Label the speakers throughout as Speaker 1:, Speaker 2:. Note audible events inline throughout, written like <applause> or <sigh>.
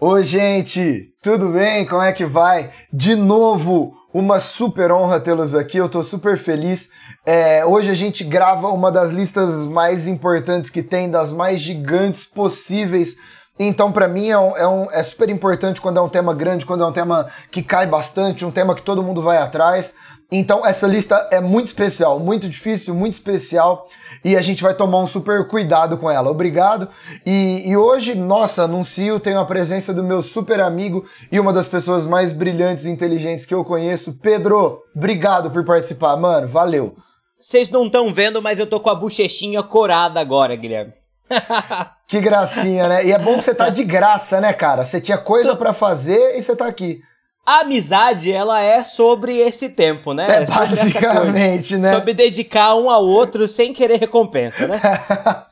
Speaker 1: Oi, gente, tudo bem? Como é que vai? De novo, uma super honra tê-los aqui, eu tô super feliz. É, hoje a gente grava uma das listas mais importantes que tem, das mais gigantes possíveis. Então, para mim, é, um, é, um, é super importante quando é um tema grande, quando é um tema que cai bastante, um tema que todo mundo vai atrás. Então, essa lista é muito especial, muito difícil, muito especial e a gente vai tomar um super cuidado com ela. Obrigado. E, e, hoje, nossa, anuncio, tenho a presença do meu super amigo e uma das pessoas mais brilhantes e inteligentes que eu conheço, Pedro. Obrigado por participar, mano. Valeu.
Speaker 2: Vocês não estão vendo, mas eu tô com a bochechinha corada agora, Guilherme. <laughs>
Speaker 1: que gracinha, né? E é bom que você tá de graça, né, cara? Você tinha coisa para fazer e você tá aqui.
Speaker 2: A amizade, ela é sobre esse tempo, né?
Speaker 1: É, basicamente, né?
Speaker 2: Sobre dedicar um ao outro sem querer recompensa, né? <laughs>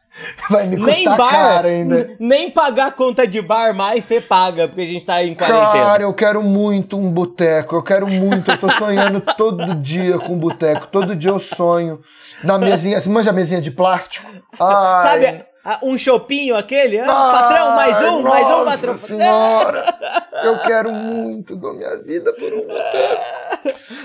Speaker 1: Vai me custar nem bar, caro ainda.
Speaker 2: Nem pagar conta de bar mais você paga, porque a gente tá em quarentena.
Speaker 1: Cara, eu quero muito um boteco, eu quero muito, eu tô sonhando <laughs> todo dia com um boteco, todo dia eu sonho. Na mesinha, você manja a mesinha de plástico?
Speaker 2: Ai. Sabe um chopinho aquele? Ah, patrão, mais um,
Speaker 1: nossa
Speaker 2: mais um,
Speaker 1: patrão. senhora! <laughs> Eu quero muito da minha vida por um boteco.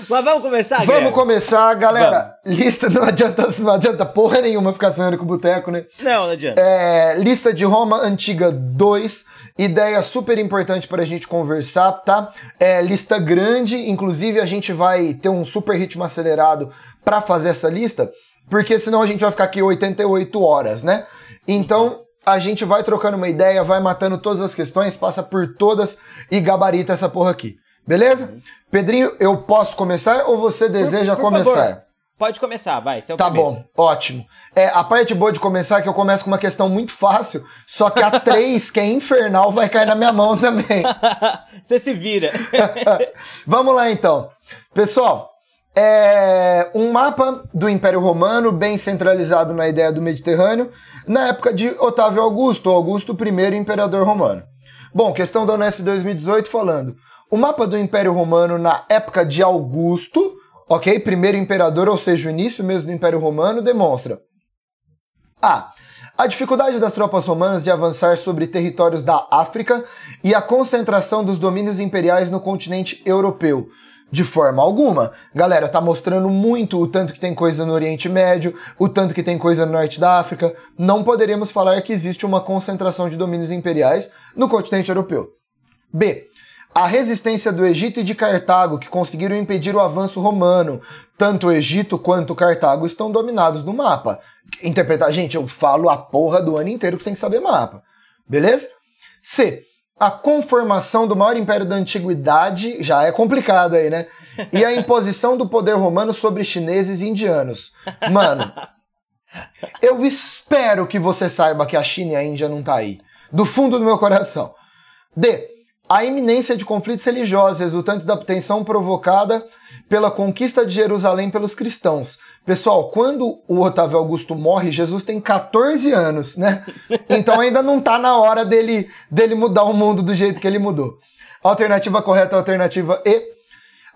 Speaker 2: Mas vamos começar,
Speaker 1: Vamos Guilherme? começar, galera. Vamos. Lista não adianta, não adianta porra nenhuma ficar sonhando com o boteco, né?
Speaker 2: Não, não adianta.
Speaker 1: É, lista de Roma Antiga 2. Ideia super importante para a gente conversar, tá? É, lista grande, inclusive a gente vai ter um super ritmo acelerado para fazer essa lista, porque senão a gente vai ficar aqui 88 horas, né? Então, a gente vai trocando uma ideia, vai matando todas as questões, passa por todas e gabarita essa porra aqui. Beleza? Pedrinho, eu posso começar ou você deseja por, por começar? Favor.
Speaker 2: Pode começar, vai.
Speaker 1: É tá primeiro. bom, ótimo. É, a parte boa de começar é que eu começo com uma questão muito fácil, só que a <laughs> 3, que é infernal, vai cair na minha mão também. <laughs>
Speaker 2: você se vira. <laughs>
Speaker 1: Vamos lá então. Pessoal, é um mapa do Império Romano, bem centralizado na ideia do Mediterrâneo, na época de Otávio Augusto, Augusto I, imperador romano. Bom, questão da Unesp 2018 falando. O mapa do Império Romano na época de Augusto, ok? Primeiro imperador, ou seja, o início mesmo do Império Romano, demonstra A. A dificuldade das tropas romanas de avançar sobre territórios da África e a concentração dos domínios imperiais no continente europeu de forma alguma. Galera, tá mostrando muito o tanto que tem coisa no Oriente Médio, o tanto que tem coisa no Norte da África. Não poderíamos falar que existe uma concentração de domínios imperiais no continente europeu. B. A resistência do Egito e de Cartago, que conseguiram impedir o avanço romano. Tanto o Egito quanto Cartago estão dominados no mapa. Interpretar, gente, eu falo a porra do ano inteiro sem saber mapa. Beleza? C a conformação do maior império da antiguidade já é complicado aí, né? E a imposição do poder romano sobre chineses e indianos. Mano, eu espero que você saiba que a China e a Índia não tá aí. Do fundo do meu coração. D. A iminência de conflitos religiosos resultantes da tensão provocada pela conquista de Jerusalém pelos cristãos, Pessoal, quando o Otávio Augusto morre, Jesus tem 14 anos, né? <laughs> Então ainda não tá na hora dele, dele mudar o mundo do jeito que ele mudou. Alternativa correta, alternativa E.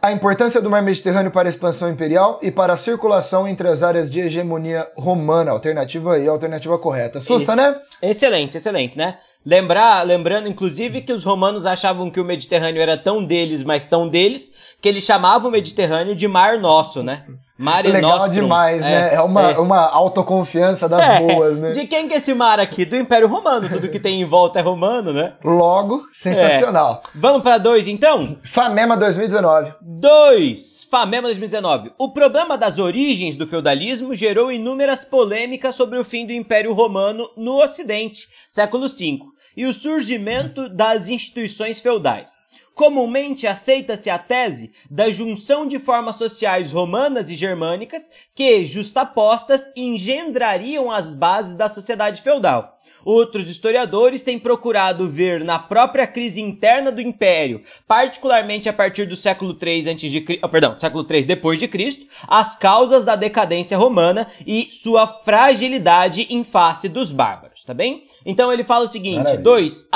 Speaker 1: A importância do mar Mediterrâneo para a expansão imperial e para a circulação entre as áreas de hegemonia romana. Alternativa E, alternativa correta. Sussa, né?
Speaker 2: Excelente, excelente, né? Lembrar, lembrando, inclusive, que os romanos achavam que o Mediterrâneo era tão deles, mas tão deles, que eles chamavam o Mediterrâneo de Mar Nosso, né?
Speaker 1: Mare Legal Nostrum. demais, é, né? É uma, é. uma autoconfiança das <laughs> é. boas, né?
Speaker 2: De quem que é esse mar aqui? Do Império Romano. Tudo que tem em volta é romano, né?
Speaker 1: Logo, sensacional.
Speaker 2: É. Vamos para dois, então?
Speaker 1: Famema 2019.
Speaker 2: Dois. Famema 2019. O problema das origens do feudalismo gerou inúmeras polêmicas sobre o fim do Império Romano no Ocidente, século V, e o surgimento das instituições feudais. Comumente aceita-se a tese da junção de formas sociais romanas e germânicas que, justapostas, engendrariam as bases da sociedade feudal. Outros historiadores têm procurado ver na própria crise interna do império, particularmente a partir do século 3 antes de, oh, perdão, século 3 depois de Cristo, as causas da decadência romana e sua fragilidade em face dos bárbaros, tá bem? Então ele fala o seguinte: 2.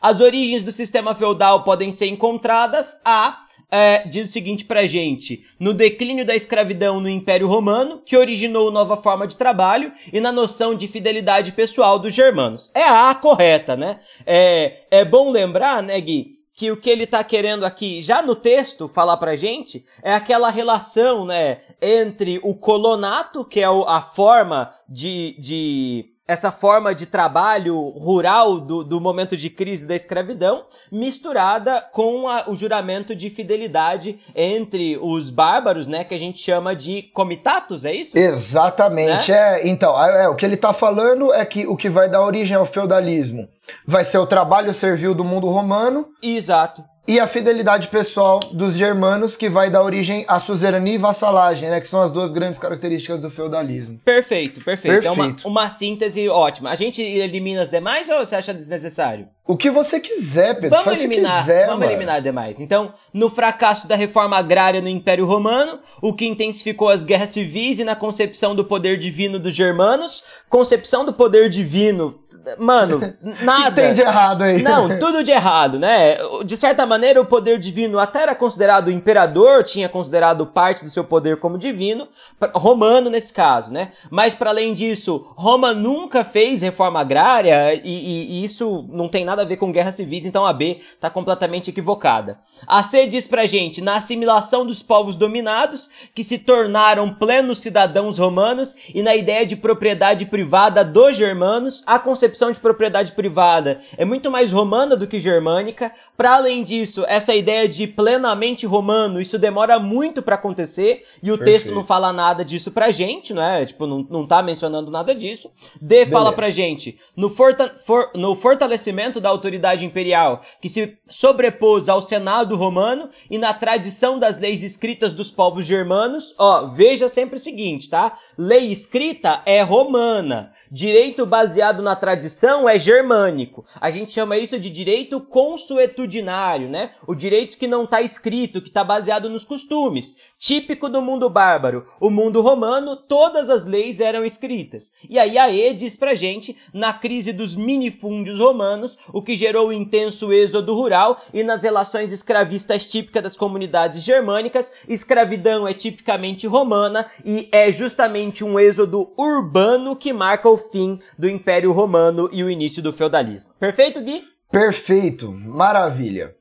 Speaker 2: A as origens do sistema feudal podem ser encontradas a é, diz o seguinte pra gente: no declínio da escravidão no Império Romano, que originou nova forma de trabalho e na noção de fidelidade pessoal dos germanos. É a correta, né? É, é bom lembrar, né, Gui, que o que ele está querendo aqui, já no texto, falar pra gente, é aquela relação, né, entre o colonato, que é a forma de, de essa forma de trabalho rural do, do momento de crise da escravidão, misturada com a, o juramento de fidelidade entre os bárbaros, né, que a gente chama de comitatus, é isso?
Speaker 1: Exatamente, né? é. Então, é, o que ele está falando é que o que vai dar origem ao feudalismo vai ser o trabalho servil do mundo romano.
Speaker 2: Exato
Speaker 1: e a fidelidade pessoal dos germanos, que vai dar origem à suzerania e vassalagem, né? Que são as duas grandes características do feudalismo.
Speaker 2: Perfeito, perfeito. perfeito. É uma, uma síntese ótima. A gente elimina as demais ou você acha desnecessário?
Speaker 1: O que você quiser, Pedro. Vamos Faz eliminar, quiser,
Speaker 2: vamos
Speaker 1: mano.
Speaker 2: eliminar demais. Então, no fracasso da reforma agrária no Império Romano, o que intensificou as guerras civis e na concepção do poder divino dos germanos, concepção do poder divino Mano, nada. <laughs>
Speaker 1: O que, tem de errado aí?
Speaker 2: Não, tudo de errado, né? De certa maneira, o poder divino até era considerado imperador, tinha considerado parte do seu poder como divino, romano nesse caso, né? Mas para além disso, Roma nunca fez reforma agrária e, e, e, isso não tem nada a ver com guerras civis, então a B tá completamente equivocada. A C diz pra gente, na assimilação dos povos dominados, que se tornaram plenos cidadãos romanos e na ideia de propriedade privada dos germanos, a concepção concepção de propriedade privada é muito mais romana do que germânica. Para além disso, essa ideia de plenamente romano, isso demora muito para acontecer e o Perfeito. texto não fala nada disso pra gente, não é? Tipo, não, não tá mencionando nada disso. D Beleza. fala pra gente, no, forta for no fortalecimento da autoridade imperial, que se sobrepôs ao Senado romano e na tradição das leis escritas dos povos germanos, ó, veja sempre o seguinte, tá? Lei escrita é romana, direito baseado na tradição tradição é germânico. A gente chama isso de direito consuetudinário, né? O direito que não está escrito, que está baseado nos costumes. Típico do mundo bárbaro. O mundo romano, todas as leis eram escritas. E aí a E diz pra gente, na crise dos minifúndios romanos, o que gerou o intenso êxodo rural e nas relações escravistas típicas das comunidades germânicas, escravidão é tipicamente romana e é justamente um êxodo urbano que marca o fim do Império Romano e o início do feudalismo. Perfeito, Gui?
Speaker 1: Perfeito, maravilha.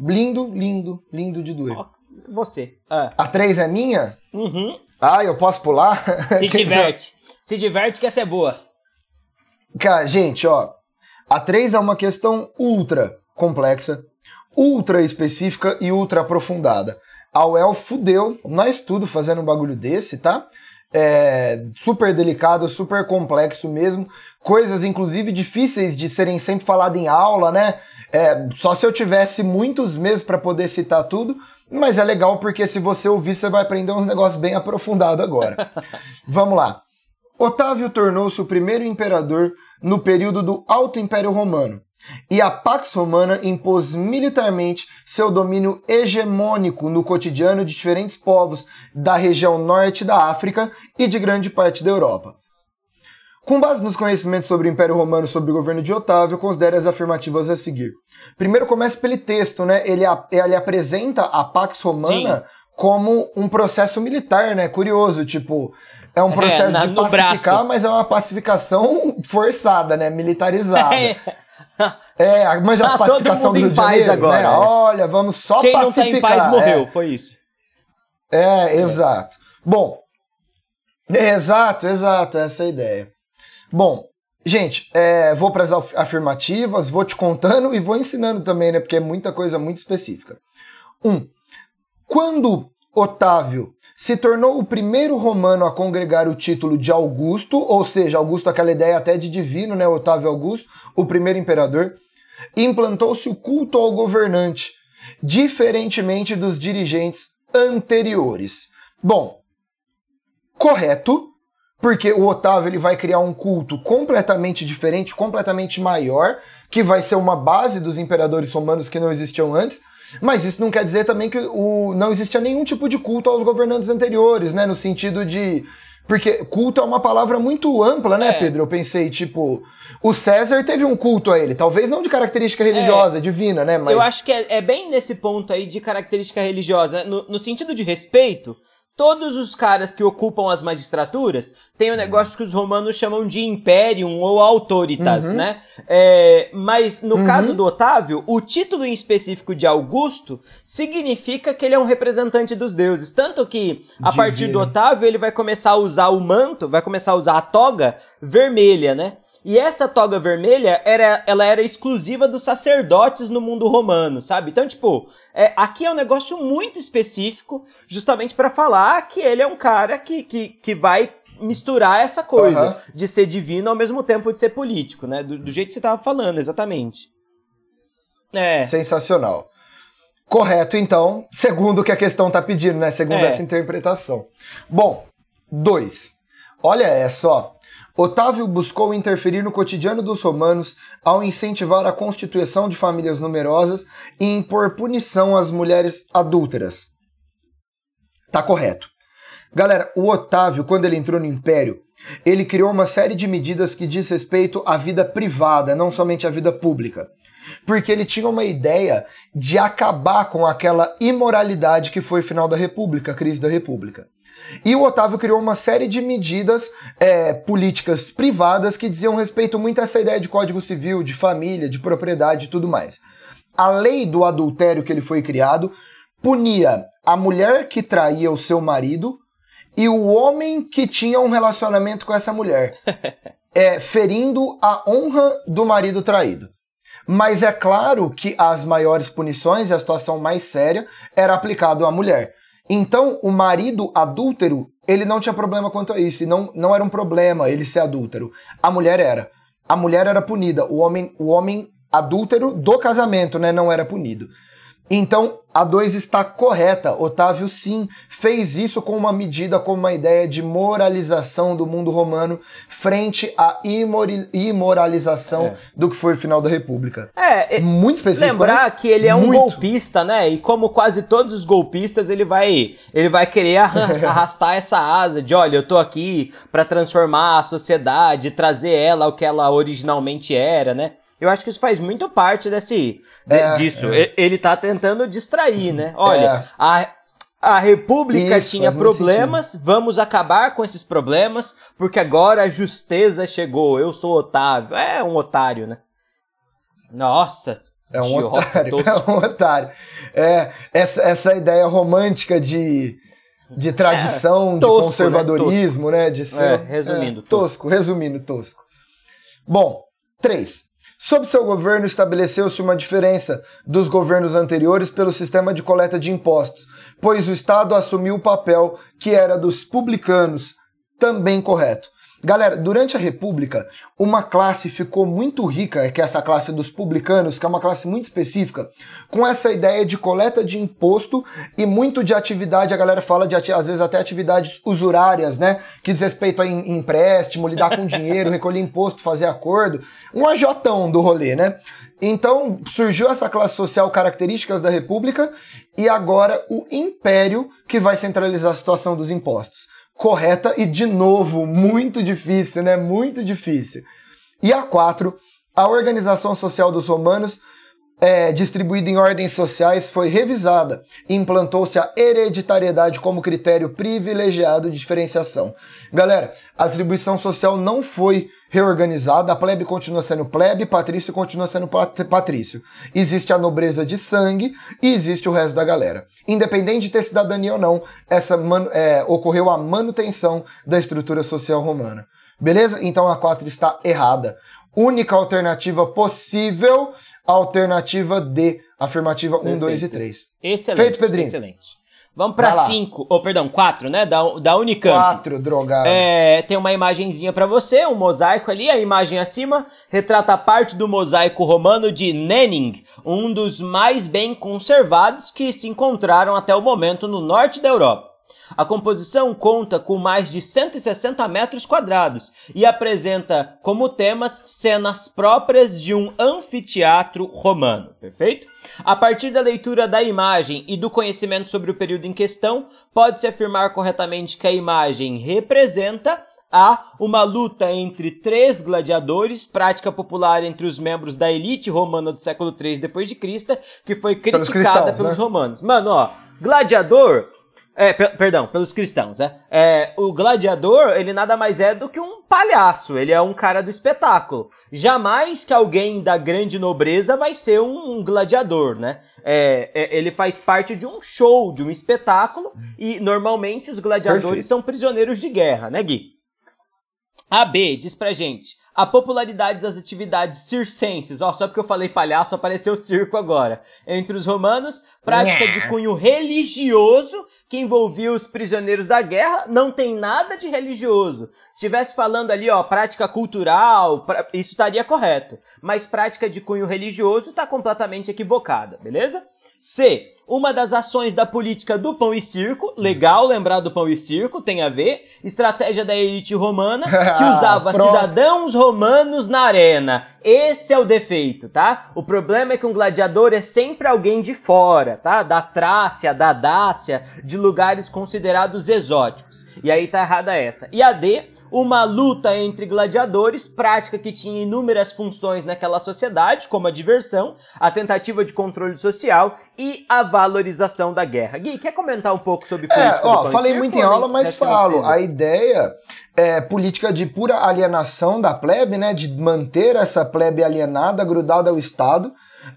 Speaker 1: Lindo, lindo, lindo de doer.
Speaker 2: Você.
Speaker 1: Ah. A 3 é minha?
Speaker 2: Uhum.
Speaker 1: Ah, eu posso pular?
Speaker 2: Se <laughs> diverte. Se diverte que essa é boa.
Speaker 1: Cara, gente, ó. A 3 é uma questão ultra complexa, ultra específica e ultra aprofundada. A UEL fudeu nós tudo fazendo um bagulho desse, tá? É, super delicado, super complexo mesmo. Coisas, inclusive, difíceis de serem sempre faladas em aula, né? É, só se eu tivesse muitos meses para poder citar tudo. Mas é legal porque se você ouvir, você vai aprender uns negócios bem aprofundados agora. <laughs> Vamos lá. Otávio tornou-se o primeiro imperador no período do Alto Império Romano, e a Pax Romana impôs militarmente seu domínio hegemônico no cotidiano de diferentes povos da região norte da África e de grande parte da Europa. Com base nos conhecimentos sobre o Império Romano e sobre o governo de Otávio, considere as afirmativas a seguir. Primeiro começa pelo texto, né? Ele, ele apresenta a Pax Romana Sim. como um processo militar, né? Curioso, tipo, é um é, processo é, na, de pacificar, mas é uma pacificação <laughs> forçada, né? Militarizada. <laughs> <laughs> É. Mas a ah, pacificação do Rio de Janeiro, agora, né? É. Olha, vamos só
Speaker 2: Quem
Speaker 1: pacificar.
Speaker 2: Quem não tá em paz morreu, é. foi isso.
Speaker 1: É, exato. Bom, exato, exato, essa é a ideia. Bom, gente, é, vou para as afirmativas, vou te contando e vou ensinando também, né? Porque é muita coisa muito específica. Um, quando Otávio se tornou o primeiro romano a congregar o título de Augusto, ou seja, Augusto aquela ideia até de divino, né, Otávio Augusto, o primeiro imperador, implantou-se o culto ao governante, diferentemente dos dirigentes anteriores. Bom, correto, porque o Otávio ele vai criar um culto completamente diferente, completamente maior, que vai ser uma base dos imperadores romanos que não existiam antes. Mas isso não quer dizer também que o, não existia nenhum tipo de culto aos governantes anteriores, né? No sentido de Porque culto é uma palavra muito ampla, né,
Speaker 2: É.
Speaker 1: Pedro? Eu pensei, tipo, o César teve um culto a ele, talvez não de característica religiosa, divina, né? Mas
Speaker 2: Eu acho que é, é bem nesse ponto aí de característica religiosa. No, no sentido de respeito, todos os caras que ocupam as magistraturas têm um negócio que os romanos chamam de imperium ou autoritas,
Speaker 1: Uhum.
Speaker 2: né? É, mas no
Speaker 1: Uhum.
Speaker 2: caso do Otávio, o título em específico de Augusto significa que ele é um representante dos deuses. Tanto que, a
Speaker 1: Divino.
Speaker 2: partir do Otávio, ele vai começar a usar o manto, vai começar a usar a toga vermelha, né? E essa toga vermelha, era, ela era exclusiva dos sacerdotes no mundo romano, sabe? Então, tipo, é, aqui é um negócio muito específico, justamente pra falar que ele é um cara que, que, que vai misturar essa coisa
Speaker 1: Aham.
Speaker 2: de ser divino ao mesmo tempo de ser político, né? Do, do jeito que você tava falando, exatamente. É.
Speaker 1: sensacional. Correto, então, segundo o que a questão tá pedindo, né? Segundo
Speaker 2: É.
Speaker 1: essa interpretação. Bom, dois. Olha essa, ó. Otávio buscou interferir no cotidiano dos romanos ao incentivar a constituição de famílias numerosas e impor punição às mulheres adúlteras. Tá correto. Galera, o Otávio, quando ele entrou no Império, ele criou uma série de medidas que diz respeito à vida privada, não somente à vida pública. Porque ele tinha uma ideia de acabar com aquela imoralidade que foi o final da República, a crise da República. E o Otávio criou uma série de medidas é, políticas privadas que diziam respeito muito a essa ideia de código civil, de família, de propriedade e tudo mais. A lei do adultério que ele foi criado punia a mulher que traía o seu marido e o homem que tinha um relacionamento com essa mulher, <laughs> é, ferindo a honra do marido traído. Mas é claro que as maiores punições e a situação mais séria era aplicado à mulher. Então, o marido adúltero, ele não tinha problema quanto a isso, não, não era um problema ele ser adúltero. A mulher era. A mulher era punida, o homem, o homem adúltero do casamento, né, não era punido. Então, a 2 está correta. Otávio, sim, fez isso com uma medida, com uma ideia de moralização do mundo romano frente à imoralização
Speaker 2: É.
Speaker 1: do que foi o final da República.
Speaker 2: É,
Speaker 1: Muito específico,
Speaker 2: lembrar
Speaker 1: né?
Speaker 2: que ele é um
Speaker 1: Muito.
Speaker 2: golpista, né? E como quase todos os golpistas, ele vai ele vai querer <laughs> arrastar essa asa de, olha, eu tô aqui pra transformar a sociedade, trazer ela ao que ela originalmente era, né? Eu acho que isso faz muito parte desse de-
Speaker 1: É,
Speaker 2: disso. E- Ele tá tentando distrair, né? Olha,
Speaker 1: É.
Speaker 2: a a República
Speaker 1: Isso,
Speaker 2: tinha problemas, vamos acabar com esses problemas, porque agora a justeza chegou. Eu sou Otávio. É um otário, né? Nossa.
Speaker 1: É um otário,
Speaker 2: tosco. <laughs>
Speaker 1: é um otário. É, essa, essa ideia romântica de, de tradição, de
Speaker 2: tosco, né?
Speaker 1: conservadorismo, né? De ser,
Speaker 2: É, resumindo,
Speaker 1: é, tosco, resumindo, tosco. Bom, 3. Sob seu governo, estabeleceu-se uma diferença dos governos anteriores pelo sistema de coleta de impostos, pois o Estado assumiu o papel que era dos publicanos, também correto. Galera, durante a República, uma classe ficou muito rica, que é essa classe dos publicanos, que é uma classe muito específica, com essa ideia de coleta de imposto e muito de atividade, a galera fala de às vezes até atividades usurárias, né? Que diz respeito a em- empréstimo, lidar com dinheiro, <laughs> recolher imposto, fazer acordo. Um ajotão do rolê, né? Então surgiu essa classe social características da República e agora o Império que vai centralizar a situação dos impostos correta e, de novo, muito difícil, né? Muito difícil. E a 4, a organização social dos romanos, é, distribuída em ordens sociais, foi revisada e implantou-se a hereditariedade como critério privilegiado de diferenciação. Galera, a atribuição social não foi reorganizada, a plebe continua sendo plebe, patrício continua sendo pat- patrício. Existe a nobreza de sangue e existe o resto da galera. Independente de ter cidadania ou não, essa é, ocorreu a manutenção da estrutura social romana. Beleza? Então a 4 está errada. Única alternativa possível, alternativa D. Afirmativa 1, 2 e 3.
Speaker 2: Excelente.
Speaker 1: Feito, Pedrinho.
Speaker 2: Excelente. Vamos
Speaker 1: lá.
Speaker 2: 5, ou perdão, 4, né? Da, da Unicamp.
Speaker 1: 4, drogado.
Speaker 2: É, tem uma imagenzinha pra você, um mosaico ali, a imagem acima retrata parte do mosaico romano de Nenning, um dos mais bem conservados que se encontraram até o momento no norte da Europa. A composição conta com mais de 160 metros quadrados e apresenta como temas cenas próprias de um anfiteatro romano, perfeito? A partir da leitura da imagem e do conhecimento sobre o período em questão, pode-se afirmar corretamente que a imagem representa a uma luta entre três gladiadores, prática popular entre os membros da elite romana do século III depois de Cristo, que foi criticada pelos, cristãos, pelos né? romanos. Mano, ó, gladiador é, perdão, pelos cristãos, né? É, o gladiador, ele nada mais é do que um palhaço, ele é um cara do espetáculo. Jamais que alguém da grande nobreza vai ser um, um gladiador, né? É, é, ele faz parte de um show, de um espetáculo, e normalmente os gladiadores Perfeito. são prisioneiros de guerra, né, Gui? A B diz pra gente: a popularidade das atividades circenses, ó, só porque eu falei palhaço, apareceu circo agora. Entre os romanos, prática de cunho religioso que envolvia os prisioneiros da guerra, não tem nada de religioso. Se estivesse falando ali, ó, prática cultural, pra... isso estaria correto. Mas prática de cunho religioso está completamente equivocada, beleza? C. Uma das ações da política do pão e circo, legal lembrar do pão e circo, tem a ver. Estratégia da elite romana, <laughs> que usava cidadãos romanos na arena. Esse é o defeito, tá? O problema é que um gladiador é sempre alguém de fora, tá? Da Trácia, da Dácia, de lugares considerados exóticos. E aí tá errada essa. E a D, uma luta entre gladiadores, prática que tinha inúmeras funções naquela sociedade, como a diversão, a tentativa de controle social e a valorização da guerra. Gui, quer comentar um pouco sobre
Speaker 1: é, política? É, ó, falei muito em aula, mas falo. A ideia é política de pura alienação da plebe, né? De manter essa plebe alienada, grudada ao Estado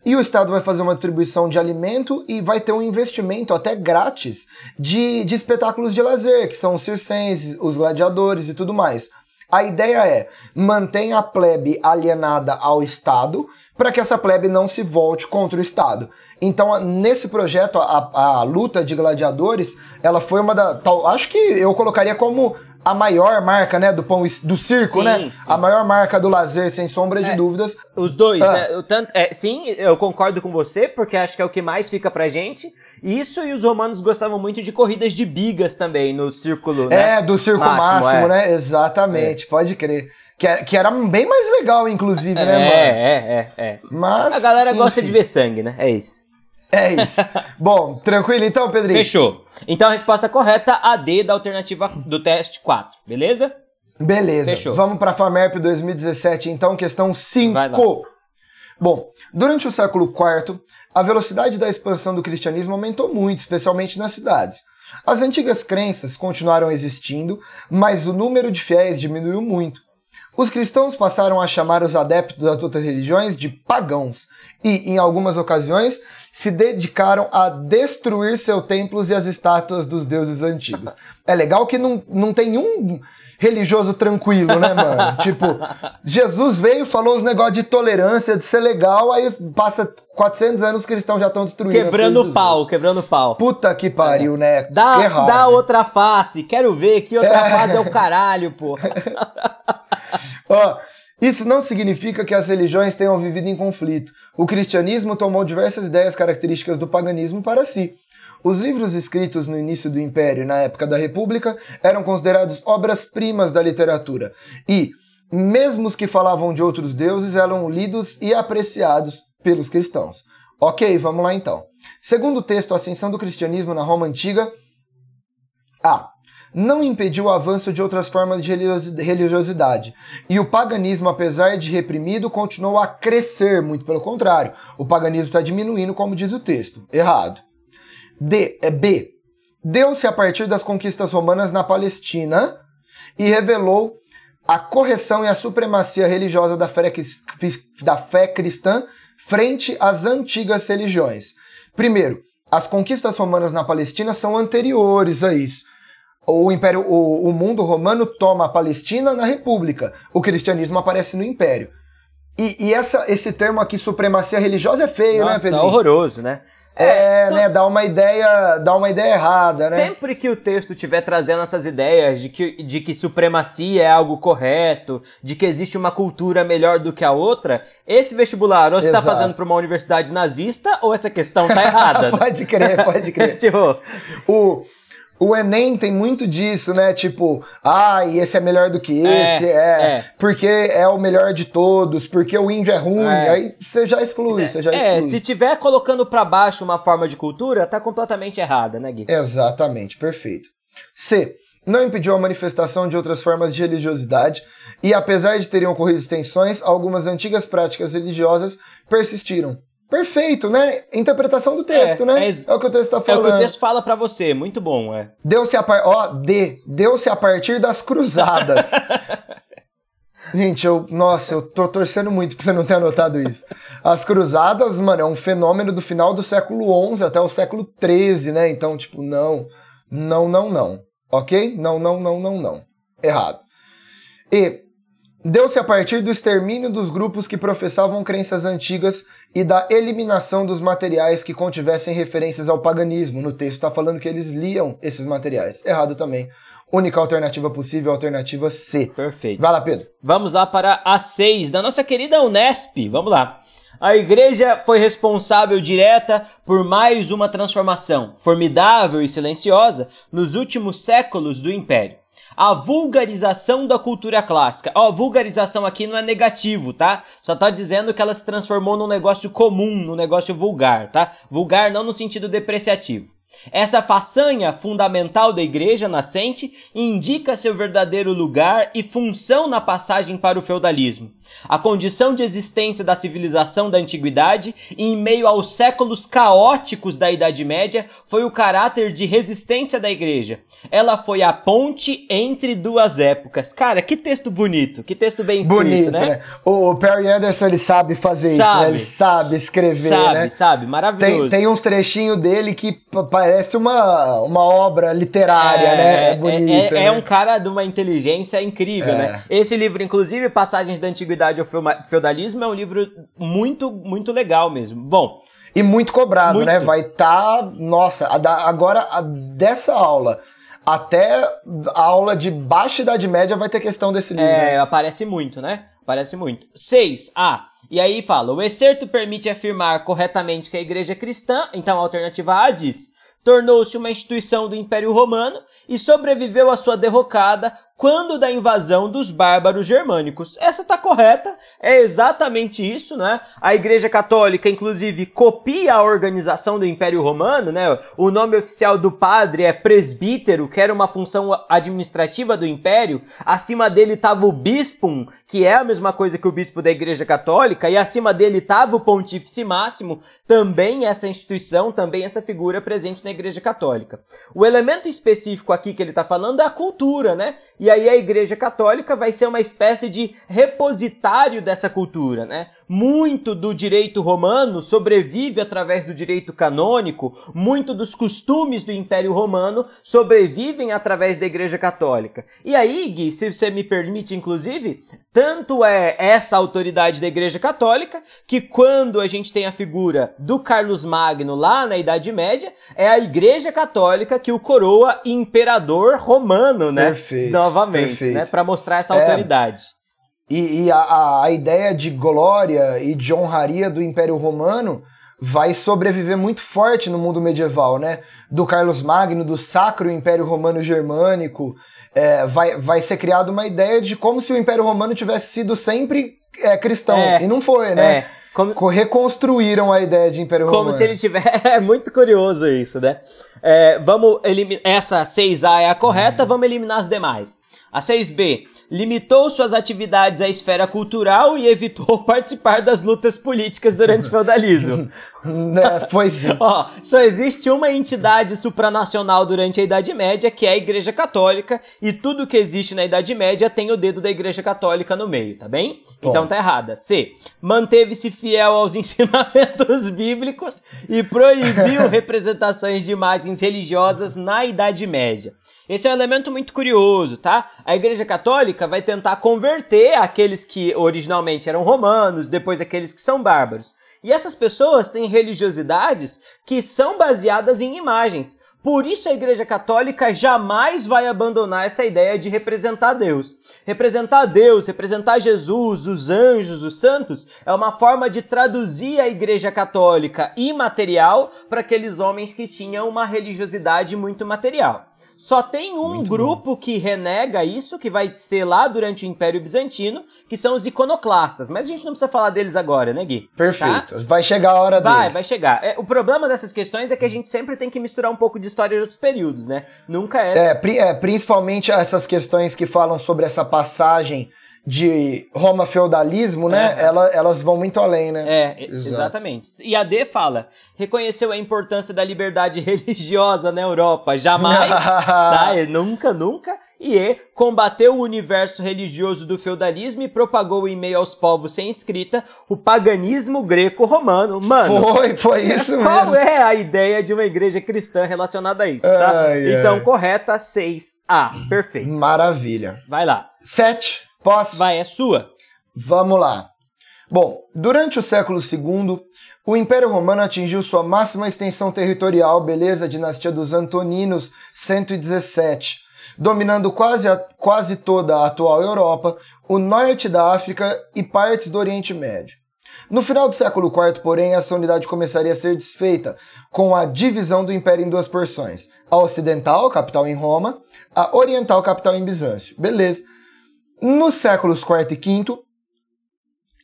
Speaker 1: e o Estado vai fazer uma distribuição de alimento e vai ter um investimento até grátis de, de espetáculos de lazer, que são os circenses, os gladiadores e tudo mais. A ideia é manter a plebe alienada ao Estado para que essa plebe não se volte contra o Estado. Então, nesse projeto, a, a luta de gladiadores, ela foi uma da. Tal, acho que eu colocaria como a maior marca, né, do pão do circo, sim, né? Sim. A maior marca do lazer, sem sombra de é, dúvidas.
Speaker 2: Os dois, ah. né? Tanto, é, sim, eu concordo com você, porque acho que é o que mais fica pra gente. Isso e os romanos gostavam muito de corridas de bigas também no círculo,
Speaker 1: né? É, do circo máximo, máximo é. né? Exatamente, é. pode crer. Que era, que era bem mais legal, inclusive, né,
Speaker 2: é,
Speaker 1: mano?
Speaker 2: É, é, é. Mas. A galera enfim. gosta de ver sangue, né? É isso.
Speaker 1: É isso. Bom, tranquilo então, Pedrinho?
Speaker 2: Fechou. Então a resposta correta, a D da alternativa do teste 4, beleza?
Speaker 1: Beleza. Fechou. Vamos para a FAMERP 2017, então, questão 5. Bom, durante o século IV, a velocidade da expansão do cristianismo aumentou muito, especialmente nas cidades. As antigas crenças continuaram existindo, mas o número de fiéis diminuiu muito. Os cristãos passaram a chamar os adeptos das outras religiões de pagãos e, em algumas ocasiões, se dedicaram a destruir seus templos e as estátuas dos deuses antigos. É legal que não, não tem um religioso tranquilo, né, mano? <laughs> tipo, Jesus veio, falou os negócios de tolerância, de ser legal, aí passa 400 anos os cristãos já estão destruindo.
Speaker 2: Quebrando o pau, outros. quebrando pau.
Speaker 1: Puta que pariu, é. né?
Speaker 2: Dá, Errado, dá outra face, quero ver que outra é. face é o caralho, pô. <laughs> <laughs>
Speaker 1: Ó. Isso não significa que as religiões tenham vivido em conflito. O cristianismo tomou diversas ideias características do paganismo para si. Os livros escritos no início do Império e na época da República eram considerados obras-primas da literatura. E, mesmo os que falavam de outros deuses, eram lidos e apreciados pelos cristãos. Ok, vamos lá então. Segundo o texto, ascensão do cristianismo na Roma Antiga. A não impediu o avanço de outras formas de religiosidade. E o paganismo, apesar de reprimido, continuou a crescer, muito pelo contrário. O paganismo está diminuindo, como diz o texto. Errado. D é B. Deu-se a partir das conquistas romanas na Palestina e revelou a correção e a supremacia religiosa da fé, da fé cristã frente às antigas religiões. Primeiro, as conquistas romanas na Palestina são anteriores a isso o Império, o, o mundo romano toma a Palestina na República. O cristianismo aparece no Império. E, e essa, esse termo aqui, supremacia religiosa, é feio, né,
Speaker 2: Nossa,
Speaker 1: né, Pedro?
Speaker 2: É horroroso, né?
Speaker 1: É, é né, dá uma ideia, dá uma ideia errada,
Speaker 2: né? Sempre que o texto estiver trazendo essas ideias de que, de que supremacia é algo correto, de que existe uma cultura melhor do que a outra, esse vestibular ou você está fazendo para uma universidade nazista ou essa questão tá errada. <laughs>
Speaker 1: pode crer, pode crer. <laughs> tipo... O O Enem tem muito disso, né? Tipo, ah, e esse é melhor do que
Speaker 2: É,
Speaker 1: esse, é,
Speaker 2: é.
Speaker 1: porque é o melhor de todos, porque o índio é ruim,
Speaker 2: É.
Speaker 1: aí você já exclui, você já
Speaker 2: é,
Speaker 1: exclui.
Speaker 2: se tiver colocando pra baixo uma forma de cultura, tá completamente errada, né, Gui?
Speaker 1: Exatamente, perfeito. C. Não impediu a manifestação de outras formas de religiosidade e, apesar de terem ocorrido extensões, algumas antigas práticas religiosas persistiram. Perfeito, né? Interpretação do texto,
Speaker 2: É,
Speaker 1: né?
Speaker 2: é
Speaker 1: É, o que o texto tá
Speaker 2: É o
Speaker 1: falando.
Speaker 2: que o texto fala pra você, muito bom, é.
Speaker 1: Deu-se a par... Ó, D. Deu-se a partir das cruzadas. <laughs> Gente, eu. Nossa, eu tô torcendo muito pra você não ter anotado isso. As cruzadas, mano, é um fenômeno do final do século XI até o século XIII, né? Então, tipo, não. Não, não, não. Ok? Não, não, não, não, não. Errado. E. Deu-se a partir do extermínio dos grupos que professavam crenças antigas e da eliminação dos materiais que contivessem referências ao paganismo. No texto está falando que eles liam esses materiais. Errado também. Única alternativa possível, alternativa C.
Speaker 2: Perfeito.
Speaker 1: Vai lá, Pedro.
Speaker 2: Vamos lá para a 6 da nossa querida Unesp. Vamos lá. A igreja foi responsável direta por mais uma transformação, formidável e silenciosa, nos últimos séculos do Império. A vulgarização da cultura clássica. Ó, vulgarização aqui não é negativo, tá? Só tá dizendo que ela se transformou num negócio comum, num negócio vulgar, tá? Vulgar não no sentido depreciativo. Essa façanha fundamental da igreja nascente indica seu verdadeiro lugar e função na passagem para o feudalismo. A condição de existência da civilização da antiguidade, em meio aos séculos caóticos da Idade Média, foi o caráter de resistência da igreja. Ela foi a ponte entre duas épocas. Cara, que texto bonito, que texto bem escrito,
Speaker 1: Bonito,
Speaker 2: né?
Speaker 1: né? O Perry Anderson, ele sabe fazer isso,
Speaker 2: Sabe.
Speaker 1: né? Ele sabe escrever,
Speaker 2: Sabe,
Speaker 1: né?
Speaker 2: sabe, maravilhoso.
Speaker 1: Tem, tem uns trechinhos dele que parece uma, uma obra literária, né? É bonito.
Speaker 2: É, é
Speaker 1: né?
Speaker 2: um cara de uma inteligência incrível,
Speaker 1: É.
Speaker 2: né? Esse livro, inclusive, Passagens da Antiguidade ao Feudalismo, é um livro muito, muito legal mesmo. Bom,
Speaker 1: E muito cobrado,
Speaker 2: Muito.
Speaker 1: né? Vai estar. nossa, a da- agora a- dessa aula até a aula de baixa Idade Média vai ter questão desse livro.
Speaker 2: é,
Speaker 1: né?
Speaker 2: aparece muito, né? Aparece muito. 6. A. E aí fala: o excerto permite afirmar corretamente que a igreja é cristã, então a alternativa A diz. Tornou-se uma instituição do Império Romano e sobreviveu à sua derrocada quando da invasão dos bárbaros germânicos. Essa tá correta, é exatamente isso, né? A Igreja Católica, inclusive, copia a organização do Império Romano, né? O nome oficial do padre é presbítero, que era uma função administrativa do Império. Acima dele estava o bispum, que é a mesma coisa que o bispo da Igreja Católica, e acima dele estava o pontífice máximo, também essa instituição, também essa figura presente na Igreja Católica. O elemento específico aqui que ele está falando é a cultura, né? E aí a Igreja Católica vai ser uma espécie de repositário dessa cultura, né? Muito do direito romano sobrevive através do direito canônico, muito dos costumes do Império Romano sobrevivem através da Igreja Católica. E aí, Gui, se você me permite, inclusive, tanto é essa autoridade da Igreja Católica que quando a gente tem a figura do Carlos Magno lá na Idade Média, é a Igreja Católica que o coroa imperador romano, né?
Speaker 1: Perfeito,
Speaker 2: Novamente,
Speaker 1: perfeito.
Speaker 2: né? Para mostrar essa
Speaker 1: É.
Speaker 2: autoridade.
Speaker 1: E, e a, a, a ideia de glória e de honraria do Império Romano vai sobreviver muito forte no mundo medieval, né? Do Carlos Magno, do Sacro Império Romano Germânico. É, vai, vai ser criada uma ideia de como se o Império Romano tivesse sido sempre é, cristão.
Speaker 2: É.
Speaker 1: E não foi, né?
Speaker 2: É, como,
Speaker 1: Co- Reconstruíram a ideia de Império
Speaker 2: como
Speaker 1: Romano.
Speaker 2: se ele tiver. <laughs> É muito curioso isso, né? É, vamos eliminar. Essa 6A é a correta, vamos eliminar as demais. A 6B limitou suas atividades à esfera cultural e evitou <laughs> participar das lutas políticas durante o feudalismo. <laughs>
Speaker 1: Né, Foi sim.
Speaker 2: Ó, só existe uma entidade supranacional durante a Idade Média, que é a Igreja Católica, e tudo que existe na Idade Média tem o dedo da Igreja Católica no meio, tá bem?
Speaker 1: Bom.
Speaker 2: Então tá errada. C. Manteve-se fiel aos <laughs> ensinamentos bíblicos e proibiu representações de imagens religiosas na Idade Média. Esse é um elemento muito curioso, tá? A Igreja Católica vai tentar converter aqueles que originalmente eram romanos, depois aqueles que são bárbaros. E essas pessoas têm religiosidades que são baseadas em imagens. Por isso a Igreja Católica jamais vai abandonar essa ideia de representar Deus. Representar Deus, representar Jesus, os anjos, os santos, é uma forma de traduzir a Igreja Católica imaterial para aqueles homens que tinham uma religiosidade muito material. Só tem um Muito grupo bom. que renega isso, que vai ser lá durante o Império Bizantino, que são os iconoclastas. Mas a gente não precisa falar deles agora, né, Gui?
Speaker 1: Perfeito. Tá? Vai chegar a hora
Speaker 2: vai,
Speaker 1: deles.
Speaker 2: Vai, chegar. É, o problema dessas questões é que a gente sempre tem que misturar um pouco de história de outros períodos, né? Nunca é.
Speaker 1: É, é principalmente essas questões que falam sobre essa passagem de Roma feudalismo, né? É. Ela, elas vão muito além, né?
Speaker 2: É, Exato. exatamente. E a D fala: reconheceu a importância da liberdade <laughs> religiosa na Europa. Jamais, <laughs> tá? E nunca, nunca. E E combateu o universo religioso do feudalismo e propagou em meio aos povos sem escrita o paganismo greco-romano. Mano,
Speaker 1: foi, foi <laughs> isso
Speaker 2: qual
Speaker 1: mesmo.
Speaker 2: Qual é a ideia de uma igreja cristã relacionada a isso, tá? Ai, então, ai. correta 6A. Perfeito.
Speaker 1: Maravilha.
Speaker 2: Vai lá.
Speaker 1: 7. Posso?
Speaker 2: Vai, é sua.
Speaker 1: Vamos lá. Bom, durante o século II, o Império Romano atingiu sua máxima extensão territorial, beleza? Dinastia dos Antoninos, 117, dominando quase, a, quase toda a atual Europa, o norte da África e partes do Oriente Médio. No final do século IV, porém, essa unidade começaria a ser desfeita, com a divisão do Império em duas porções: a ocidental, capital em Roma, a oriental, capital em Bizâncio. Beleza. Nos séculos IV e V,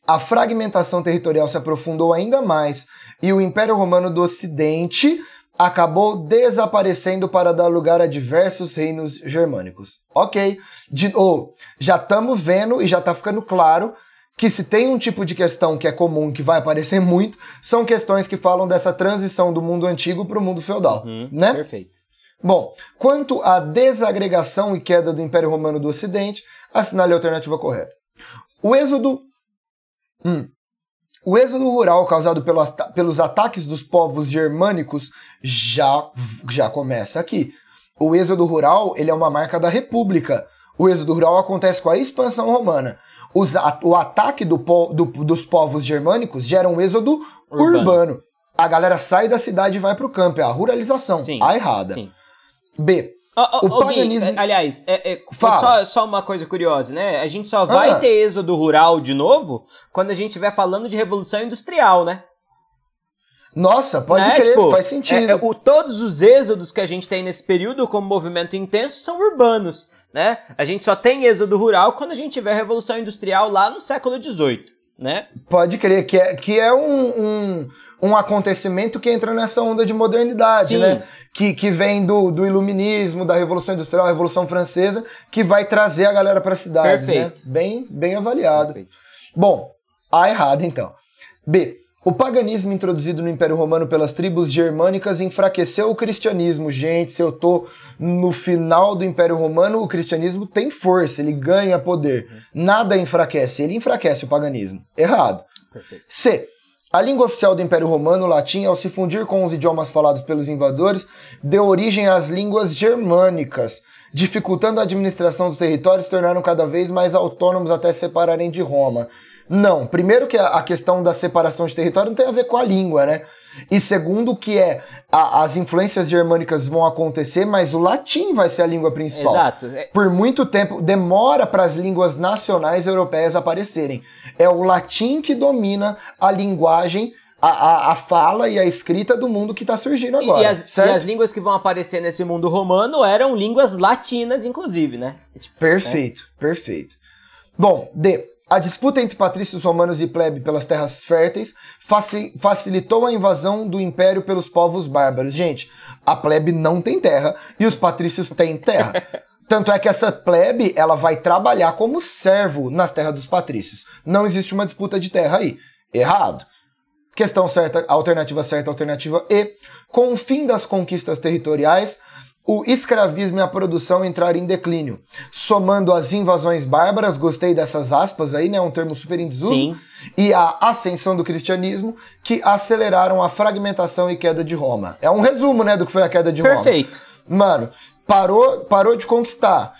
Speaker 1: a fragmentação territorial se aprofundou ainda mais e o Império Romano do Ocidente acabou desaparecendo para dar lugar a diversos reinos germânicos. Ok, de, oh, já estamos vendo e já está ficando claro que se tem um tipo de questão que é comum, que vai aparecer <laughs> muito, são questões que falam dessa transição do mundo antigo para o mundo feudal, uhum, né?
Speaker 2: Perfeito.
Speaker 1: Bom, quanto à desagregação e queda do Império Romano do Ocidente, assinale a alternativa correta. O êxodo. Hum, o êxodo rural causado pelos, pelos ataques dos povos germânicos já, já começa aqui. O êxodo rural ele é uma marca da República. O êxodo rural acontece com a expansão romana. Os, a, o ataque do, do, dos povos germânicos gera um êxodo urbano. urbano. A galera sai da cidade e vai para o campo. É a ruralização. Sim, a errada. Sim. B.
Speaker 2: Oh, oh, o paganismo. Gui, aliás, é, é, só, só, uma coisa curiosa, né? A gente só vai ah. ter êxodo rural de novo quando a gente estiver falando de revolução industrial, né?
Speaker 1: Nossa, pode né? crer, tipo, faz sentido. É, é,
Speaker 2: o, todos os êxodos que a gente tem nesse período como movimento intenso são urbanos, né? A gente só tem êxodo rural quando a gente tiver revolução industrial lá no século XVIII, né?
Speaker 1: Pode crer, que é, que é um, um um acontecimento que entra nessa onda de modernidade, Sim. né? Que, que vem do, do iluminismo, da Revolução Industrial, Revolução Francesa, que vai trazer a galera para a cidade, né? Bem, bem avaliado. Perfeito. Bom, A errado então. B. O paganismo introduzido no Império Romano pelas tribos germânicas enfraqueceu o cristianismo. Gente, se eu tô no final do Império Romano, o cristianismo tem força, ele ganha poder. Nada enfraquece, ele enfraquece o paganismo. Errado. Perfeito. C. A língua oficial do Império Romano, o latim, ao se fundir com os idiomas falados pelos invadores, deu origem às línguas germânicas, dificultando a administração dos territórios, tornaram cada vez mais autônomos até se separarem de Roma. Não, primeiro que a questão da separação de território não tem a ver com a língua, né? E segundo, que é a, as influências germânicas vão acontecer, mas o latim vai ser a língua principal.
Speaker 2: Exato.
Speaker 1: É Por muito tempo, demora para as línguas nacionais europeias aparecerem. É o latim que domina a linguagem a, a, a, fala e a escrita do mundo que está surgindo agora.
Speaker 2: E as, e as, línguas que vão aparecer nesse mundo romano eram línguas latinas, inclusive, né?
Speaker 1: Tipo, perfeito, né? perfeito. Bom, D. A disputa entre patrícios romanos e plebe pelas terras férteis facilitou a invasão do império pelos povos bárbaros. Gente, a plebe não tem terra e os patrícios têm terra. <laughs> Tanto é que essa plebe ela vai trabalhar como servo nas terras dos patrícios. Não existe uma disputa de terra aí. Errado. Questão certa, alternativa certa, alternativa E. Com o fim das conquistas territoriais, o escravismo e a produção entraram em declínio. Somando as invasões bárbaras, gostei dessas aspas aí, né? Um termo super em desuso. Sim. E a ascensão do cristianismo, que aceleraram a fragmentação e queda de Roma. É um resumo, né, do que foi a queda de
Speaker 2: Roma. Perfeito.
Speaker 1: Mano, parou, parou de conquistar.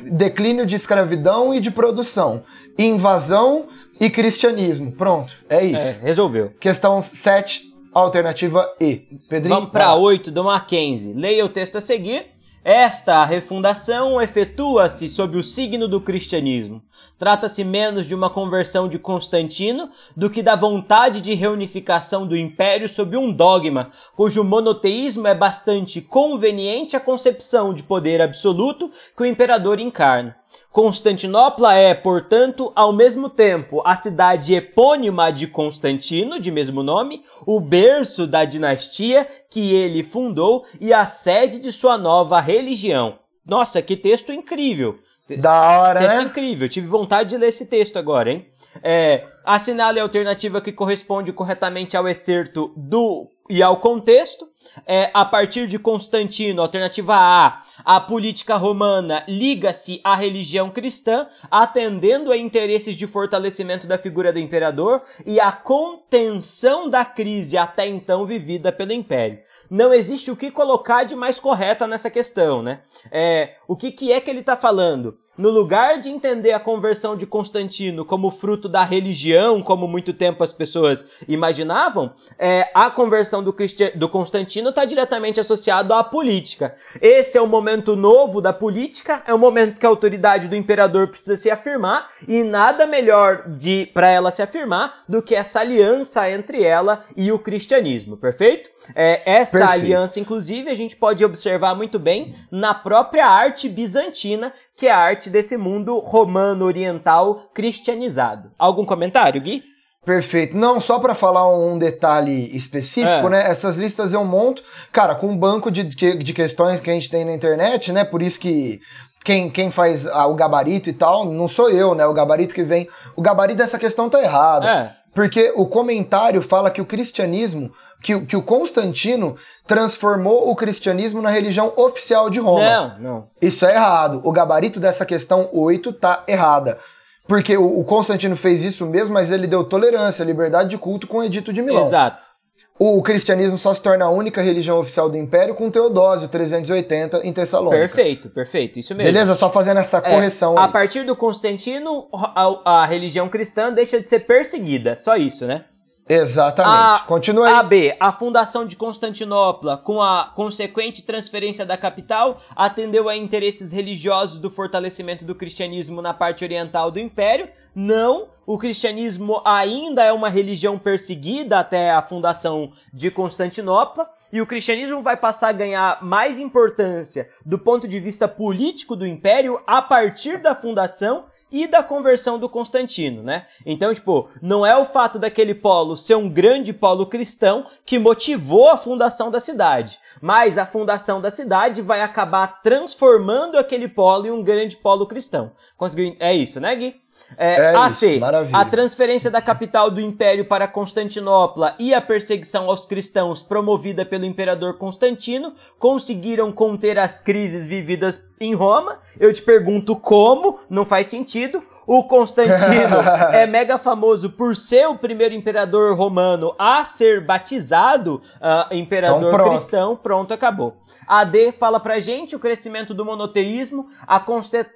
Speaker 1: Declínio de escravidão e de produção. Invasão e cristianismo. Pronto, é isso.
Speaker 2: É, resolveu.
Speaker 1: Questão 7, Alternativa E.
Speaker 2: Pedrinho. Vamos para 8 do Mackenzie. Leia o texto a seguir. Esta refundação efetua-se sob o signo do cristianismo. Trata-se menos de uma conversão de Constantino do que da vontade de reunificação do império sob um dogma, cujo monoteísmo é bastante conveniente à concepção de poder absoluto que o imperador encarna. Constantinopla é, portanto, ao mesmo tempo a cidade epônima de Constantino, de mesmo nome, o berço da dinastia que ele fundou e a sede de sua nova religião. Nossa, que texto incrível!
Speaker 1: Da hora,
Speaker 2: texto
Speaker 1: né?
Speaker 2: incrível. Tive vontade de ler esse texto agora, hein? É, assinale a alternativa que corresponde corretamente ao excerto do e ao contexto. É, a partir de Constantino, alternativa A, a política romana liga-se à religião cristã, atendendo a interesses de fortalecimento da figura do imperador e a contenção da crise até então vivida pelo império. Não existe o que colocar de mais correta nessa questão, né? É, o que, que é que ele está falando? No lugar de entender a conversão de Constantino como fruto da religião, como muito tempo as pessoas imaginavam, é, a conversão do, do Constantino está diretamente associado à política. Esse é o momento novo da política, é o momento que a autoridade do imperador precisa se afirmar, e nada melhor de para ela se afirmar do que essa aliança entre ela e o cristianismo, perfeito? É, essa perfeito. aliança, inclusive, a gente pode observar muito bem na própria arte bizantina, que é a arte desse mundo romano oriental cristianizado. Algum comentário, Gui?
Speaker 1: Perfeito. Não, só para falar um detalhe específico, é. né? Essas listas eu monto, cara, com um banco de, de questões que a gente tem na internet, né? Por isso que quem, quem faz o gabarito e tal, não sou eu, né? O gabarito que vem. O gabarito dessa questão tá errado. É. Porque o comentário fala que o cristianismo, que, que o Constantino transformou o cristianismo na religião oficial de Roma.
Speaker 2: Não, não.
Speaker 1: Isso é errado. O gabarito dessa questão 8 tá errada. Porque o, o Constantino fez isso mesmo, mas ele deu tolerância, liberdade de culto com o Edito de Milão.
Speaker 2: Exato.
Speaker 1: O cristianismo só se torna a única religião oficial do Império com Teodósio, 380, em Tessalônica.
Speaker 2: Perfeito, perfeito, isso mesmo.
Speaker 1: Beleza? Só fazendo essa é, correção
Speaker 2: é, A partir do Constantino, a, a religião cristã deixa de ser perseguida. Só isso, né?
Speaker 1: Exatamente. Continua aí.
Speaker 2: A B. A fundação de Constantinopla, com a consequente transferência da capital, atendeu a interesses religiosos do fortalecimento do cristianismo na parte oriental do império. Não, o cristianismo ainda é uma religião perseguida até a fundação de Constantinopla. E o cristianismo vai passar a ganhar mais importância do ponto de vista político do império a partir da fundação e da conversão do Constantino, né? Então, tipo, não é o fato daquele polo ser um grande polo cristão que motivou a fundação da cidade, mas a fundação da cidade vai acabar transformando aquele polo em um grande polo cristão. Conseguiu? É isso, né, Gui?
Speaker 1: É, é AC, isso, maravilha.
Speaker 2: a transferência da capital do império para Constantinopla e a perseguição aos cristãos promovida pelo imperador Constantino conseguiram conter as crises vividas em Roma. Eu te pergunto como, não faz sentido. O Constantino <laughs> é mega famoso por ser o primeiro imperador romano a ser batizado uh, imperador então, pronto. cristão. Pronto, acabou. A D fala pra gente o crescimento do monoteísmo,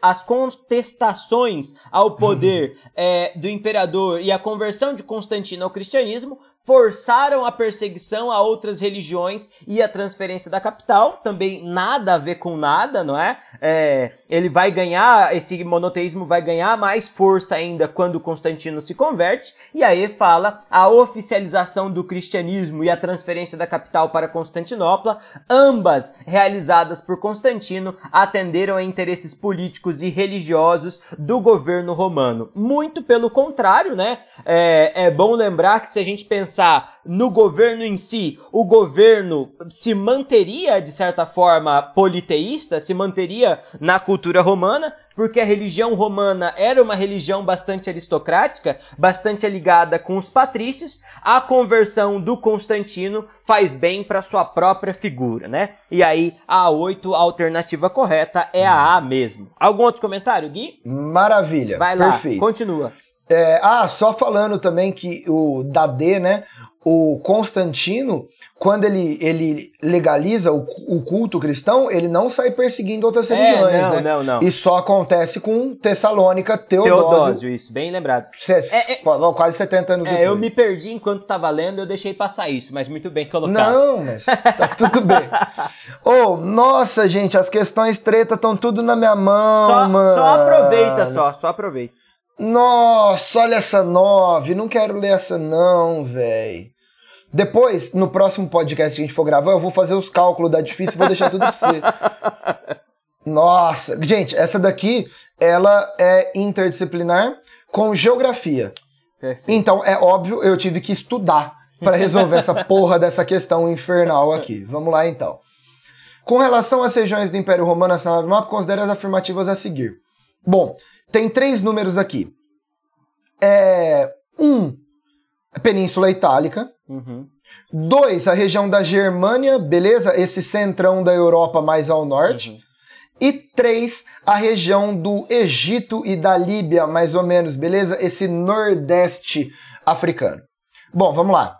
Speaker 2: as contestações ao poder é, <laughs> do imperador e a conversão de Constantino ao cristianismo forçaram a perseguição a outras religiões e a transferência da capital, também nada a ver com nada, não é? é? ele vai ganhar, esse monoteísmo vai ganhar mais força ainda quando Constantino se converte, e aí fala a oficialização do cristianismo e a transferência da capital para Constantinopla, ambas realizadas por Constantino, atenderam a interesses políticos e religiosos do governo romano. Muito pelo contrário, né? É, é bom lembrar que se a gente pensar pensar no governo em si, o governo se manteria, de certa forma, politeísta, se manteria na cultura romana, porque a religião romana era uma religião bastante aristocrática, bastante ligada com os patrícios. A conversão do Constantino faz bem para sua própria figura, né? E aí, a 8, a alternativa correta é a A mesmo. Algum outro comentário, Gui?
Speaker 1: Maravilha.
Speaker 2: Vai lá, Perfeito. continua.
Speaker 1: É, ah, só falando também que o da D, né? o Constantino, quando ele, ele legaliza o, o culto cristão, ele não sai perseguindo outras
Speaker 2: É,
Speaker 1: religiões,
Speaker 2: não,
Speaker 1: né?
Speaker 2: não, não.
Speaker 1: E só acontece com Tessalônica, Teodósio,
Speaker 2: Teodósio, isso, bem lembrado.
Speaker 1: se-
Speaker 2: É, é-
Speaker 1: quase 70 anos depois.
Speaker 2: É, eu me perdi enquanto tava lendo, eu deixei passar isso, mas muito bem colocado.
Speaker 1: Não, mas tá <laughs> tudo bem. Oh, nossa, gente, as questões treta estão tudo na minha mão,
Speaker 2: Só,
Speaker 1: mano.
Speaker 2: só aproveita, só, só aproveita.
Speaker 1: Nossa, olha essa nove. Não quero ler essa, não, véi. Depois, no próximo podcast que a gente for gravar, eu vou fazer os cálculos da difícil e vou deixar tudo pra você. <laughs> Nossa, gente, essa daqui, ela é interdisciplinar com geografia.
Speaker 2: Perfeito.
Speaker 1: Então, é óbvio, eu tive que estudar para resolver essa <laughs> porra dessa questão infernal aqui. Vamos lá, então. Com relação às regiões do Império Romano assinaladas no mapa, considere as afirmativas a seguir. Bom, tem três números aqui. É, um, a Península Itálica.
Speaker 2: Uhum.
Speaker 1: Dois, a região da Germânia, beleza? Esse centrão da Europa mais ao norte.
Speaker 2: Uhum.
Speaker 1: E três, a região do Egito e da Líbia, mais ou menos, beleza? Esse nordeste africano. Bom, vamos lá.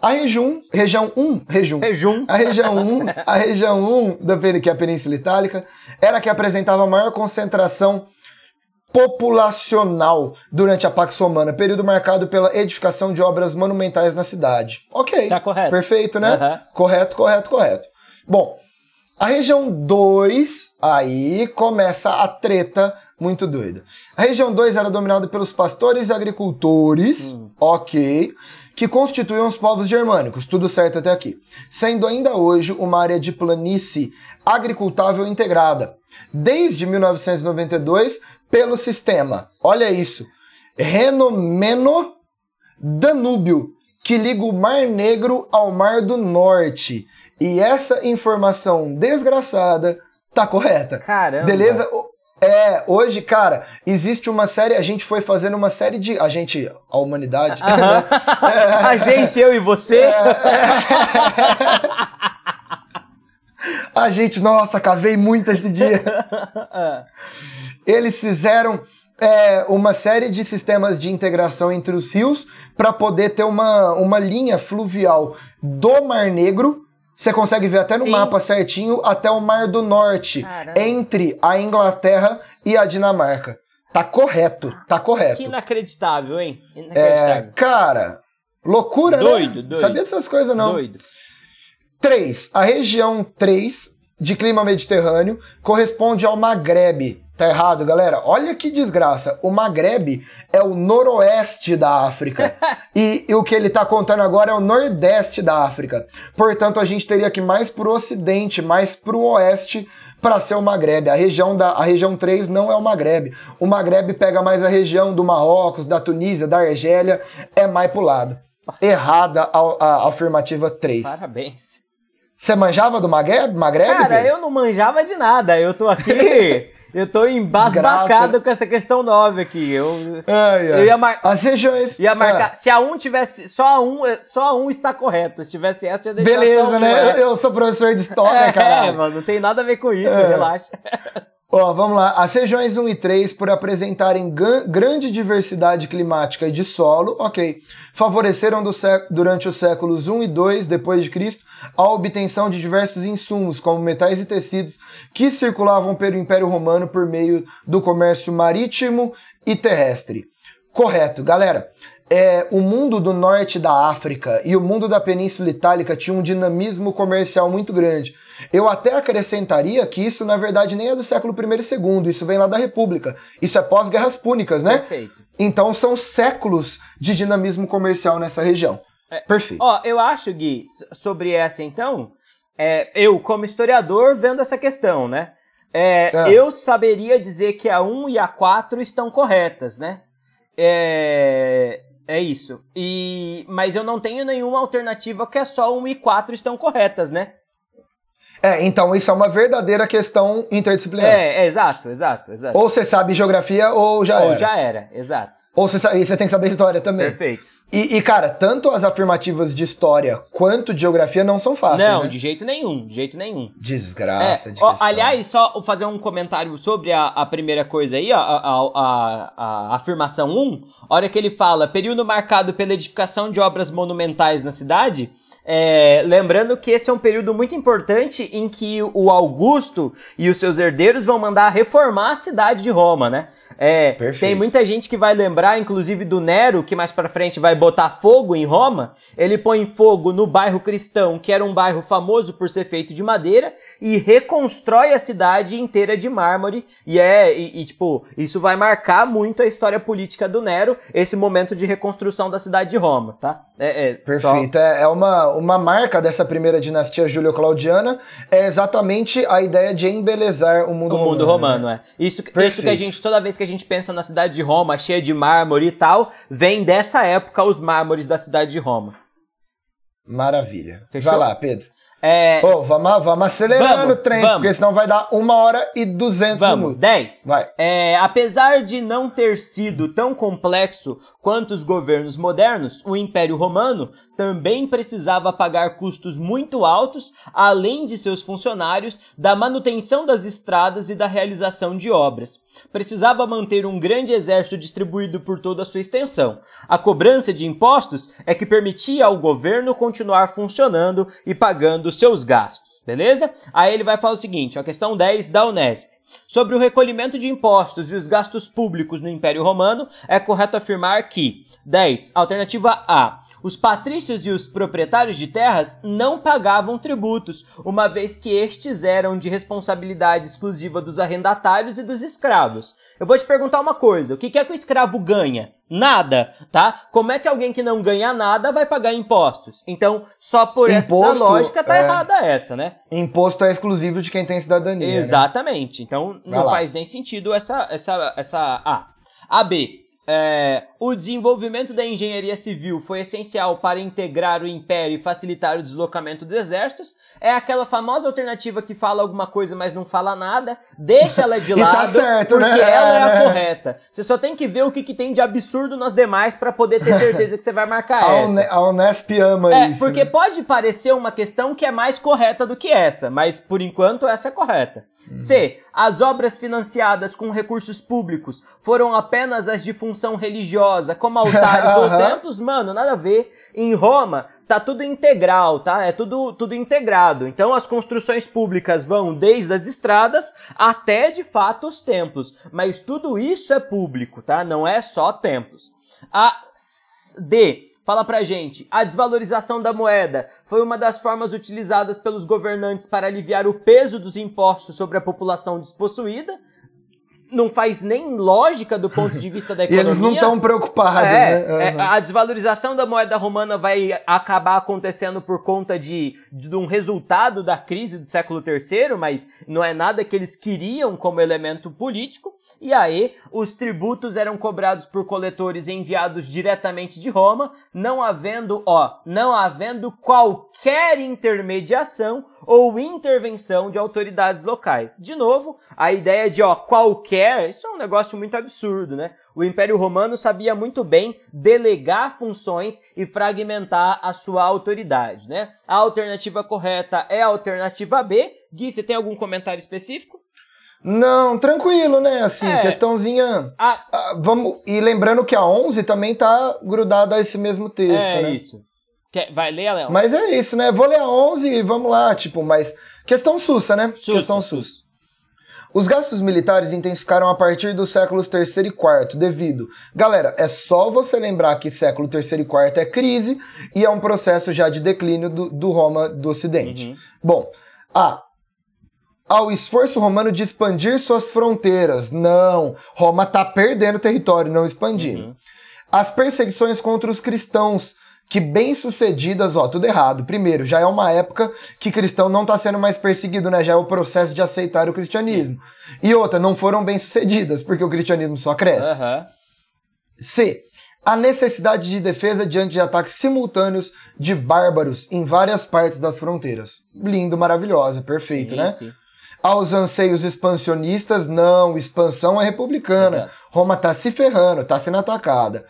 Speaker 1: A região, região 1, região,
Speaker 2: Rejum.
Speaker 1: a região 1, a região 1 da que é a Península Itálica, era a que apresentava a maior concentração populacional durante a Pax Romana, período marcado pela edificação de obras monumentais na cidade. Ok.
Speaker 2: Tá correto.
Speaker 1: Perfeito, né?
Speaker 2: Aham.
Speaker 1: Correto, correto, correto. Bom, a região 2, aí começa a treta muito doida. A região 2 era dominada pelos pastores e agricultores, ok, que constituíam os povos germânicos, tudo certo até aqui. Sendo ainda hoje uma área de planície agricultável integrada. Desde 1992, pelo sistema, olha isso, Renomeno Danúbio, que liga o Mar Negro ao Mar do Norte. E essa informação desgraçada tá correta.
Speaker 2: Caramba.
Speaker 1: Beleza? É, hoje, cara, existe uma série, a gente foi fazendo uma série de. A gente, a humanidade.
Speaker 2: Aham. <laughs> <laughs> a gente, eu e você.
Speaker 1: É. <laughs> A gente, nossa, cavei muito esse dia. <laughs> Eles fizeram é, uma série de sistemas de integração entre os rios para poder ter uma, uma linha fluvial do Mar Negro. Você consegue ver até no
Speaker 2: Sim.
Speaker 1: mapa certinho até o Mar do Norte,
Speaker 2: Caramba.
Speaker 1: entre a Inglaterra e a Dinamarca. Tá correto, tá correto.
Speaker 2: Que inacreditável, hein?
Speaker 1: É,
Speaker 2: Inacreditável.
Speaker 1: cara, loucura,
Speaker 2: Doido,
Speaker 1: né?
Speaker 2: doido.
Speaker 1: Sabia dessas coisas não.
Speaker 2: Doido.
Speaker 1: 3. A região 3 de clima mediterrâneo corresponde ao Maghreb. Tá errado, galera? Olha que desgraça. O Maghreb é o noroeste da África. <laughs> e, e o que ele tá contando agora é o nordeste da África. Portanto, a gente teria que ir mais pro ocidente, mais pro oeste para ser o Maghreb. A região da a região 3 não é o Maghreb. O Maghreb pega mais a região do Marrocos, da Tunísia, da Argélia, é mais pro lado. Errada a, a afirmativa 3.
Speaker 2: Parabéns.
Speaker 1: Você manjava do Maghreb? Maghreb
Speaker 2: Cara, eu não manjava de nada. Eu tô aqui. <laughs> eu tô embasbacado com essa questão 9 aqui. Eu,
Speaker 1: Ai, ai.
Speaker 2: eu ia, mar-
Speaker 1: As regiões.
Speaker 2: ia marcar.
Speaker 1: Ah,
Speaker 2: Se a 1 tivesse. Só a 1, só a 1 está correta. Se tivesse essa, eu ia deixar
Speaker 1: beleza,
Speaker 2: um,
Speaker 1: né?
Speaker 2: é.
Speaker 1: Eu, eu sou professor de história,
Speaker 2: É,
Speaker 1: caralho.
Speaker 2: mano, não tem nada a ver com isso,
Speaker 1: É.
Speaker 2: relaxa. <laughs>
Speaker 1: Ó, vamos lá. As regiões 1 e 3, por apresentarem grande diversidade climática e de solo, ok, favoreceram durante os séculos 1 e 2 depois de Cristo a obtenção de diversos insumos, como metais e tecidos, que circulavam pelo Império Romano por meio do comércio marítimo e terrestre. Correto, galera. É, o mundo do norte da África e o mundo da Península Itálica tinha um dinamismo comercial muito grande. Eu até acrescentaria que isso, na verdade, nem é do século I e II, isso vem lá da República. Isso é pós-guerras púnicas, né?
Speaker 2: Perfeito.
Speaker 1: Então são séculos de dinamismo comercial nessa região. Perfeito.
Speaker 2: Ó, eu acho, Gui, so- sobre essa então, é, eu, como historiador, vendo essa questão, né? é,
Speaker 1: É.
Speaker 2: Eu saberia dizer que a 1 e a 4 estão corretas, né? É, é isso. E, mas eu não tenho nenhuma alternativa que é só 1 e 4 estão corretas, né?
Speaker 1: É, então isso é uma verdadeira questão interdisciplinar.
Speaker 2: É, é, exato, exato, exato.
Speaker 1: Ou você sabe geografia ou já
Speaker 2: Ou
Speaker 1: era.
Speaker 2: já era, exato.
Speaker 1: Ou você, sabe, e você tem que saber história também.
Speaker 2: Perfeito.
Speaker 1: E, e, cara, tanto as afirmativas de história quanto de geografia não são fáceis.
Speaker 2: Não,
Speaker 1: né?
Speaker 2: de jeito nenhum, de jeito nenhum.
Speaker 1: Desgraça
Speaker 2: é,
Speaker 1: de
Speaker 2: ó. Aliás, só fazer um comentário sobre a, a primeira coisa aí, ó, a, a, a, a afirmação 1. hora que ele fala, período marcado pela edificação de obras monumentais na cidade, é, lembrando que esse é um período muito importante em que o Augusto e os seus herdeiros vão mandar reformar a cidade de Roma, né? É, tem muita gente que vai lembrar, inclusive do Nero, que mais para frente vai botar fogo em Roma. Ele põe fogo no bairro cristão, que era um bairro famoso por ser feito de madeira, e reconstrói a cidade inteira de mármore. E é, e, e tipo, isso vai marcar muito a história política do Nero, esse momento de reconstrução da cidade de Roma, tá?
Speaker 1: É, é Perfeito. Só... É, é uma, uma marca dessa primeira dinastia Júlio-Claudiana, é exatamente a ideia de embelezar o mundo
Speaker 2: o
Speaker 1: romano.
Speaker 2: mundo romano,
Speaker 1: né?
Speaker 2: é. Isso, isso que a gente, toda vez que a gente pensa na cidade de Roma, cheia de mármore e tal, vem dessa época os mármores da cidade de Roma.
Speaker 1: Maravilha. Fechou? Vai lá, Pedro.
Speaker 2: É...
Speaker 1: Vamos, vamos acelerando vamos, o trem, vamos. porque senão vai dar uma hora e duzentos minutos.
Speaker 2: Dez.
Speaker 1: Vai.
Speaker 2: É, apesar de não ter sido tão complexo quanto os governos modernos, o Império Romano também precisava pagar custos muito altos, além de seus funcionários, da manutenção das estradas e da realização de obras. Precisava manter um grande exército distribuído por toda a sua extensão. A cobrança de impostos é que permitia ao governo continuar funcionando e pagando seus gastos, beleza? Aí ele vai falar o seguinte, a questão 10 da Unesp. Sobre o recolhimento de impostos e os gastos públicos no Império Romano, é correto afirmar que 10. Alternativa A. Os patrícios e os proprietários de terras não pagavam tributos, uma vez que estes eram de responsabilidade exclusiva dos arrendatários e dos escravos. Eu vou te perguntar uma coisa: o que é que o escravo ganha? Nada, tá? Como é que alguém que não ganha nada vai pagar impostos? Então, só por Imposto, essa lógica tá é... errada essa, né?
Speaker 1: Imposto é exclusivo de quem tem cidadania.
Speaker 2: Né? Exatamente. Né? Então, não faz nem sentido essa, essa, essa A. A, B. É, o desenvolvimento da engenharia civil foi essencial para integrar o império e facilitar o deslocamento dos exércitos. É aquela famosa alternativa que fala alguma coisa, mas não fala nada. Deixa ela de <laughs> lado,
Speaker 1: tá certo,
Speaker 2: porque
Speaker 1: né?
Speaker 2: ela é, a correta. Você só tem que ver o que, que tem de absurdo nas demais para poder ter certeza que você vai marcar <laughs> essa.
Speaker 1: A Unesp ama
Speaker 2: é,
Speaker 1: isso.
Speaker 2: Porque
Speaker 1: né?
Speaker 2: pode parecer uma questão que é mais correta do que essa, mas por enquanto essa é correta. C. As obras financiadas com recursos públicos foram apenas as de função religiosa, como altares <laughs> ou templos? Mano, nada a ver. Em Roma, tá tudo integral, tá? É tudo, tudo integrado. Então, as construções públicas vão desde as estradas até, de fato, os templos. Mas tudo isso é público, tá? Não é só templos. A D. Fala pra gente, a desvalorização da moeda foi uma das formas utilizadas pelos governantes para aliviar o peso dos impostos sobre a população despossuída? Não faz nem lógica do ponto de vista da economia. <laughs>
Speaker 1: e eles não estão preocupados,
Speaker 2: é,
Speaker 1: né? Uhum.
Speaker 2: É, a desvalorização da moeda romana vai acabar acontecendo por conta de, de um resultado da crise do século III, mas não é nada que eles queriam como elemento político. E aí, os tributos eram cobrados por coletores enviados diretamente de Roma, não havendo, ó, não havendo qualquer intermediação ou intervenção de autoridades locais. De novo, a ideia de, ó, qualquer, isso é um negócio muito absurdo, né? O Império Romano sabia muito bem delegar funções e fragmentar a sua autoridade, né? A alternativa correta é a alternativa B. Gui, você tem algum comentário específico?
Speaker 1: Não, tranquilo, né? Assim, é. questãozinha.
Speaker 2: A...
Speaker 1: Ah, vamos E lembrando que a 11 também tá grudada a esse mesmo texto,
Speaker 2: é
Speaker 1: né?
Speaker 2: isso. Quer... Vai ler, Léo?
Speaker 1: Mas é isso, né? Vou ler a 11 e vamos lá, tipo, mas. Questão sussa, né?
Speaker 2: Sussa.
Speaker 1: Questão sussa. Os gastos militares intensificaram a partir dos séculos terceiro e quarto, devido. Galera, é só você lembrar que século terceiro e quarto é crise e é um processo já de declínio do, do Roma do Ocidente.
Speaker 2: Uhum.
Speaker 1: Bom, a ao esforço romano de expandir suas fronteiras. Não, Roma está perdendo território, não expandindo.
Speaker 2: Uhum.
Speaker 1: As perseguições contra os cristãos, que bem sucedidas, ó, tudo errado. Primeiro, já é uma época que cristão não está sendo mais perseguido, né? Já é o processo de aceitar o cristianismo.
Speaker 2: Sim.
Speaker 1: E outra, não foram bem sucedidas, porque o cristianismo só cresce.
Speaker 2: Uhum.
Speaker 1: C. A necessidade de defesa diante de ataques simultâneos de bárbaros em várias partes das fronteiras. Lindo, maravilhosa, perfeito,
Speaker 2: sim,
Speaker 1: né?
Speaker 2: Sim
Speaker 1: aos anseios expansionistas, não, expansão é republicana. Exato. Roma tá se ferrando, tá sendo atacada.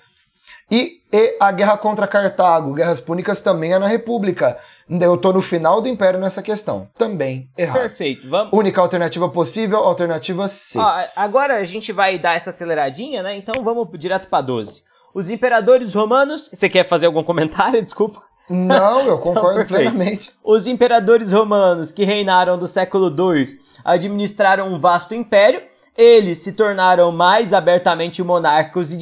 Speaker 1: E, e a guerra contra Cartago, guerras púnicas, também é na República. Eu tô no final do Império nessa questão. Também errado.
Speaker 2: Perfeito. Vamos...
Speaker 1: Única alternativa possível, alternativa C.
Speaker 2: Ó, agora a gente vai dar essa aceleradinha, né? Então vamos direto para 12. Os imperadores romanos. Você quer fazer algum comentário? <laughs> Desculpa.
Speaker 1: Não, eu concordo plenamente.
Speaker 2: Os imperadores romanos que reinaram do século II administraram um vasto império eles se tornaram mais abertamente monárquicos e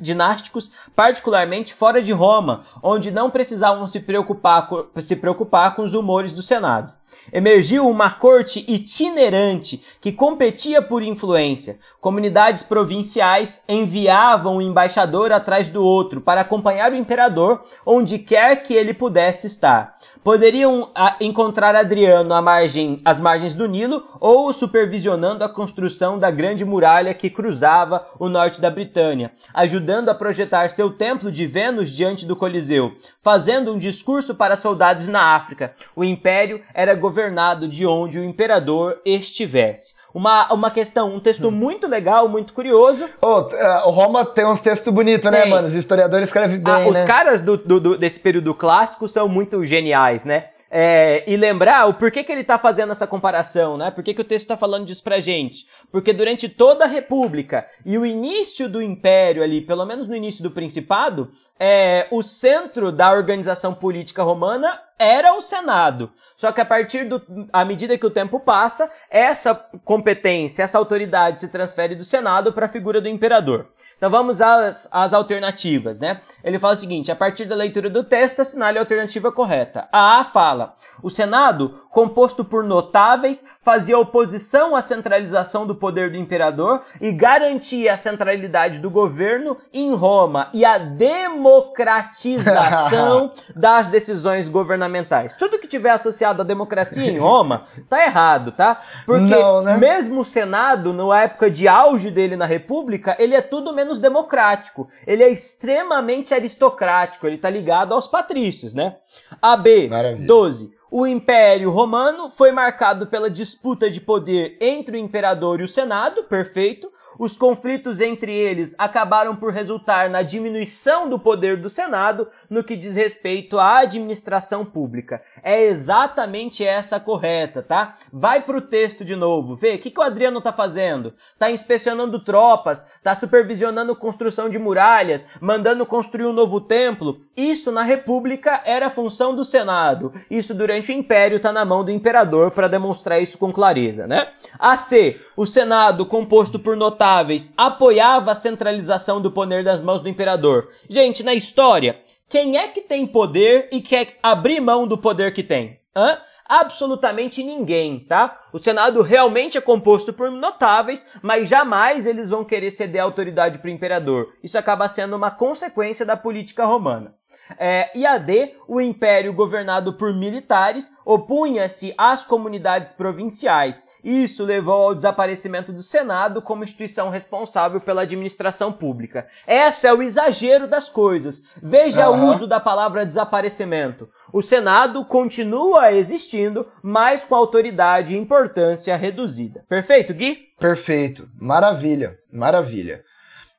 Speaker 2: dinásticos, particularmente fora de Roma, onde não precisavam se preocupar, se preocupar com os humores do Senado. Emergiu uma corte itinerante que competia por influência. Comunidades provinciais enviavam um embaixador atrás do outro para acompanhar o imperador onde quer que ele pudesse estar. Poderiam ah, encontrar Adriano à margem, às margens do Nilo ou supervisionando a construção da grande muralha que cruzava o norte da Britânia, ajudando a projetar seu templo de Vênus diante do Coliseu, fazendo um discurso para soldados na África. O império era governado de onde o imperador estivesse. Uma, uma questão, um texto hum. muito legal, muito curioso.
Speaker 1: Oh, o Roma tem uns textos bonitos, né, mano? Os historiadores escrevem bem, ah,
Speaker 2: Os né? caras do, do, do, desse período clássico são muito geniais, né? É, e lembrar o porquê que ele está fazendo essa comparação, né? Por que, que o texto está falando disso pra gente? Porque durante toda a República e o início do Império ali, pelo menos no início do Principado, é, o centro da organização política romana era o Senado. Só que a partir do, à medida que o tempo passa, essa competência, essa autoridade se transfere do Senado para a figura do imperador. Então vamos às, às alternativas, né? Ele fala o seguinte: a partir da leitura do texto, assinale a alternativa correta. A A fala: o Senado, composto por notáveis, fazia oposição à centralização do poder do imperador e garantia a centralidade do governo em Roma e a democratização <laughs> das decisões governamentais. Tudo que tiver associado à democracia em Roma tá errado, tá? Porque Não, né? mesmo o Senado, na época de auge dele na República, ele é tudo menos democrático. Ele é extremamente aristocrático, ele está ligado aos patrícios, né? AB Maravilha. 12. O Império Romano foi marcado pela disputa de poder entre o imperador e o Senado, perfeito, os conflitos entre eles acabaram por resultar na diminuição do poder do Senado no que diz respeito à administração pública. É exatamente essa correta, tá? Vai pro texto de novo, vê o que, que o Adriano tá fazendo. Tá inspecionando tropas, tá supervisionando construção de muralhas, mandando construir um novo templo. Isso na República era função do Senado. Isso durante o Império tá na mão do imperador para demonstrar isso com clareza, né? A C, o Senado composto por notáveis apoiava a centralização do poder das mãos do imperador. Gente, na história, quem é que tem poder e quer abrir mão do poder que tem? Hã? absolutamente ninguém, tá? O Senado realmente é composto por notáveis, mas jamais eles vão querer ceder a autoridade para o imperador. Isso acaba sendo uma consequência da política romana. É, e a D, o império governado por militares, opunha-se às comunidades provinciais. Isso levou ao desaparecimento do Senado como instituição responsável pela administração pública. Esse é o exagero das coisas. Veja uhum. o uso da palavra desaparecimento. O Senado continua existindo, mas com autoridade e importância reduzida. Perfeito, Gui?
Speaker 1: Perfeito. Maravilha. Maravilha.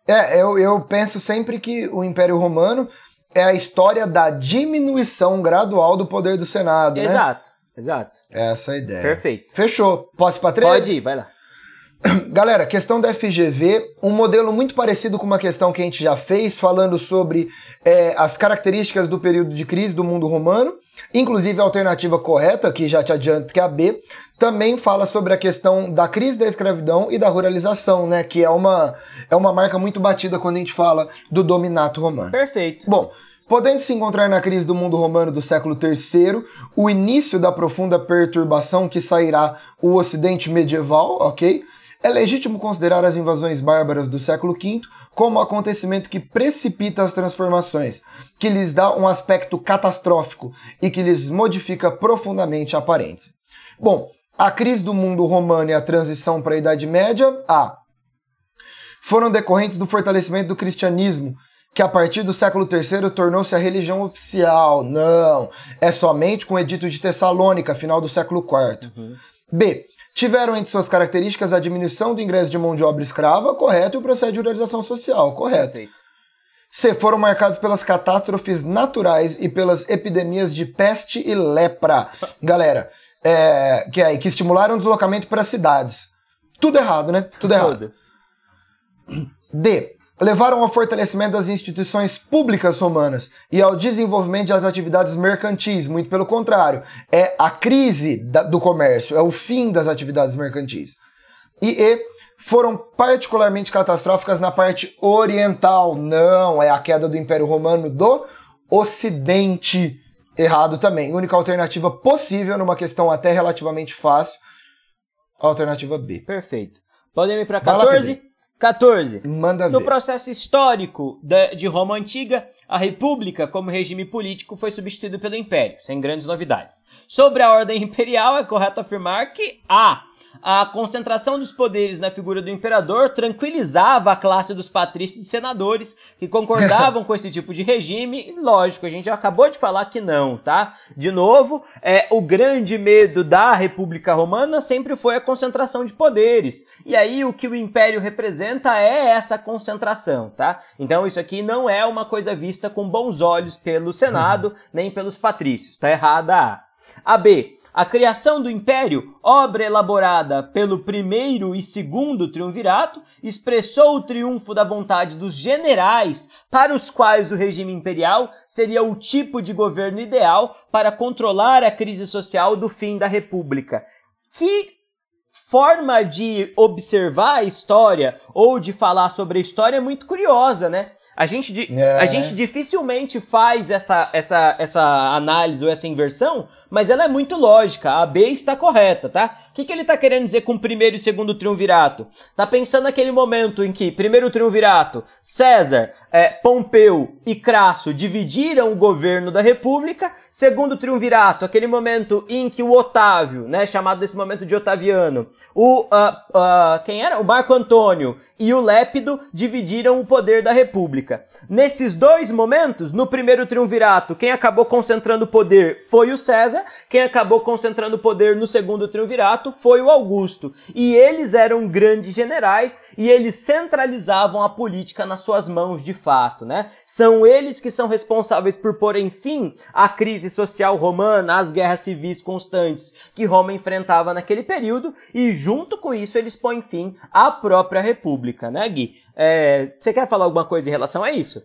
Speaker 1: É, eu, eu penso sempre que o Império Romano é a história da diminuição gradual do poder do Senado,
Speaker 2: exato, né? Exato, exato.
Speaker 1: Essa é a ideia.
Speaker 2: Perfeito.
Speaker 1: Fechou. Posso ir pra três?
Speaker 2: Pode ir, vai lá. <clears throat>
Speaker 1: Galera, questão da FGV, um modelo muito parecido com uma questão que a gente já fez, falando sobre é, as características do período de crise do mundo romano, inclusive a alternativa correta, que já te adianto que é a B, também fala sobre a questão da crise da escravidão e da ruralização, né? Que é uma, é uma marca muito batida quando a gente fala do dominato romano.
Speaker 2: Perfeito.
Speaker 1: Bom, Podendo se encontrar na crise do mundo romano do século III, o início da profunda perturbação que sairá o Ocidente medieval, ok? É legítimo considerar as invasões bárbaras do século V como um acontecimento que precipita as transformações, que lhes dá um aspecto catastrófico e que lhes modifica profundamente a aparência. Bom, a crise do mundo romano e a transição para a Idade Média, A. Foram decorrentes do fortalecimento do cristianismo, que a partir do século III tornou-se a religião oficial. Não, é somente com o Edito de Tessalônica, final do século IV. Uhum. B. Tiveram entre suas características a diminuição do ingresso de mão de obra escrava, correto, e o processo de organização social, correto. Perfeito. C. Foram marcados pelas catástrofes naturais e pelas epidemias de peste e lepra. <laughs> Galera, é, que, é, que estimularam o deslocamento para cidades. Tudo errado, né? Tudo errado. D. Levaram ao fortalecimento das instituições públicas romanas e ao desenvolvimento das atividades mercantis. Muito pelo contrário, é a crise da, do comércio, é o fim das atividades mercantis. E E foram particularmente catastróficas na parte oriental. Não, é a queda do Império Romano do Ocidente. Errado também. Única alternativa possível numa questão até relativamente fácil. Alternativa B.
Speaker 2: Perfeito. Podem ir para 14? 14.
Speaker 1: Manda
Speaker 2: no
Speaker 1: ver.
Speaker 2: processo histórico de Roma Antiga, a República, como regime político, foi substituído pelo Império, sem grandes novidades. Sobre a ordem imperial, é correto afirmar que A a concentração dos poderes na figura do imperador tranquilizava a classe dos patrícios e senadores que concordavam <laughs> com esse tipo de regime. E, lógico, a gente já acabou de falar que não, tá? De novo, é, o grande medo da República Romana sempre foi a concentração de poderes. E aí o que o império representa é essa concentração, tá? Então isso aqui não é uma coisa vista com bons olhos pelo Senado, uhum. nem pelos patrícios. Tá errada a. A B. A criação do império, obra elaborada pelo primeiro e segundo triunvirato, expressou o triunfo da vontade dos generais, para os quais o regime imperial seria o tipo de governo ideal para controlar a crise social do fim da república. Que forma de observar a história ou de falar sobre a história é muito curiosa, né? A gente, é, a gente dificilmente faz essa, essa, essa análise ou essa inversão, mas ela é muito lógica. A B está correta, tá? O que, que ele está querendo dizer com primeiro e segundo triunvirato? Tá pensando naquele momento em que primeiro triunvirato, César, é, Pompeu e Crasso dividiram o governo da República. Segundo triunvirato, aquele momento em que o Otávio, né, chamado desse momento de Otaviano, o uh, uh, quem era? O Marco Antônio e o Lépido dividiram o poder da República. Nesses dois momentos, no primeiro triunvirato, quem acabou concentrando o poder foi o César, quem acabou concentrando o poder no segundo triunvirato foi o Augusto. E eles eram grandes generais e eles centralizavam a política nas suas mãos de fato, né? São eles que são responsáveis por pôr fim à crise social romana, às guerras civis constantes que Roma enfrentava naquele período e junto com isso eles põem fim à própria república pública, né, Gui? É, você quer falar alguma coisa em relação a isso?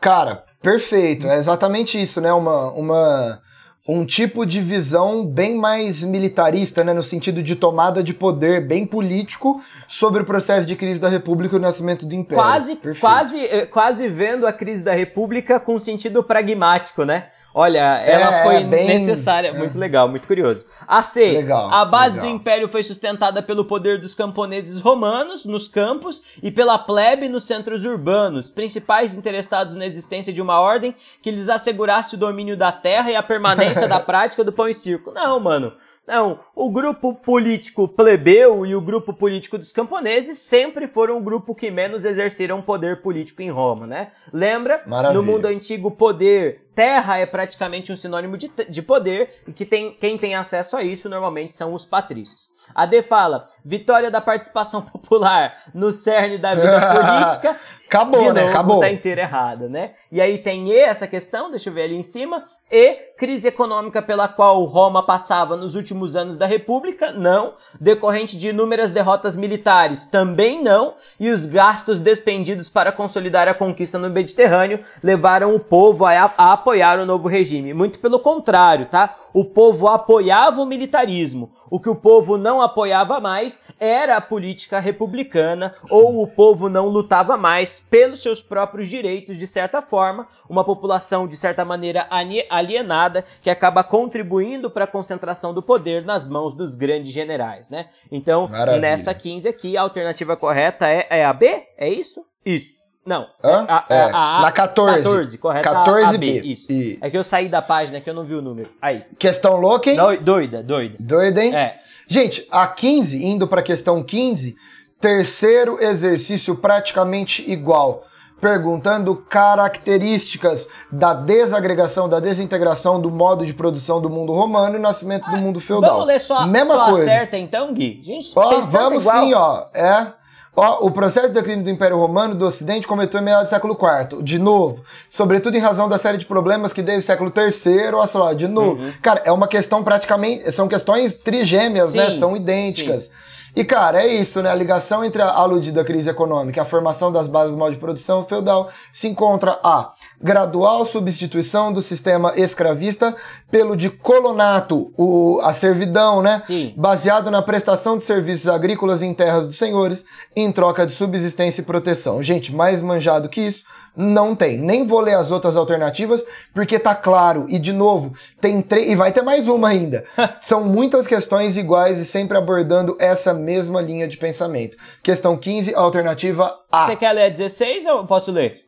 Speaker 1: Cara, perfeito. É exatamente isso, né? Uma, uma, um tipo de visão bem mais militarista, né? No sentido de tomada de poder, bem político, sobre o processo de crise da República e o nascimento do Império.
Speaker 2: Quase, quase, eh, quase vendo a crise da República com sentido pragmático, né? Olha, ela é, foi bem, necessária. É. Muito legal, muito curioso. A C. Legal, a base legal. do império foi sustentada pelo poder dos camponeses romanos nos campos e pela plebe nos centros urbanos, principais interessados na existência de uma ordem que lhes assegurasse o domínio da terra e a permanência da <laughs> prática do pão e circo. Não, mano. Não, o grupo político plebeu e o grupo político dos camponeses sempre foram o grupo que menos exerceram poder político em Roma, né? Lembra? Maravilha. No mundo antigo, poder, terra é praticamente um sinônimo de, de poder e que tem, quem tem acesso a isso normalmente são os patrícios. A D fala, vitória da participação <laughs> popular no cerne da vida <laughs> política.
Speaker 1: Acabou,
Speaker 2: de
Speaker 1: né? Acabou.
Speaker 2: Tá inteira errada, né? E aí tem E, essa questão, deixa eu ver ali em cima. E, crise econômica pela qual Roma passava nos últimos anos da República, não. Decorrente de inúmeras derrotas militares, também não. E os gastos despendidos para consolidar a conquista no Mediterrâneo levaram o povo a, a apoiar o novo regime. Muito pelo contrário, tá? O povo apoiava o militarismo. O que o povo não apoiava mais era a política republicana, ou o povo não lutava mais pelos seus próprios direitos, de certa forma, uma população, de certa maneira, alienada, que acaba contribuindo para a concentração do poder nas mãos dos grandes generais, né? Então, Maravilha. nessa 15 aqui, a alternativa correta é, é a B? É isso? Isso. Não.
Speaker 1: Hã? A, a, é, a, na 14.
Speaker 2: 14, correto.
Speaker 1: 14
Speaker 2: B. Isso. Isso. É que eu saí da página que eu não vi o número. Aí.
Speaker 1: Questão louca, hein?
Speaker 2: Doida, doida.
Speaker 1: Doida, hein?
Speaker 2: É.
Speaker 1: Gente, a 15, indo para a questão 15, terceiro exercício praticamente igual. Perguntando características da desagregação, da desintegração do modo de produção do mundo romano e nascimento do mundo feudal.
Speaker 2: Vamos ler só,
Speaker 1: Mesma
Speaker 2: só
Speaker 1: coisa.
Speaker 2: acerta então, Gui?
Speaker 1: Gente, ó, vamos igual. sim, ó. É Ó, o processo de declínio do Império Romano do Ocidente começou em meados do século IV, de novo. Sobretudo em razão da série de problemas que desde o século III, olha só, de novo. Uhum. Cara, é uma questão praticamente. São questões trigêmeas, né? sim, né? São idênticas. Sim. E, cara, é isso, né? A ligação entre a aludida crise econômica e a formação das bases do modo de produção feudal se encontra a gradual substituição do sistema escravista pelo de colonato, o, a servidão, né?
Speaker 2: Sim.
Speaker 1: Baseado na prestação de serviços agrícolas em terras dos senhores, em troca de subsistência e proteção. Gente, mais manjado que isso, não tem. Nem vou ler as outras alternativas, porque tá claro. E de novo, tem três. E vai ter mais uma ainda. <laughs> São muitas questões iguais e sempre abordando essa mesma linha de pensamento. Questão 15, alternativa A.
Speaker 2: Você quer ler a 16 ou posso ler?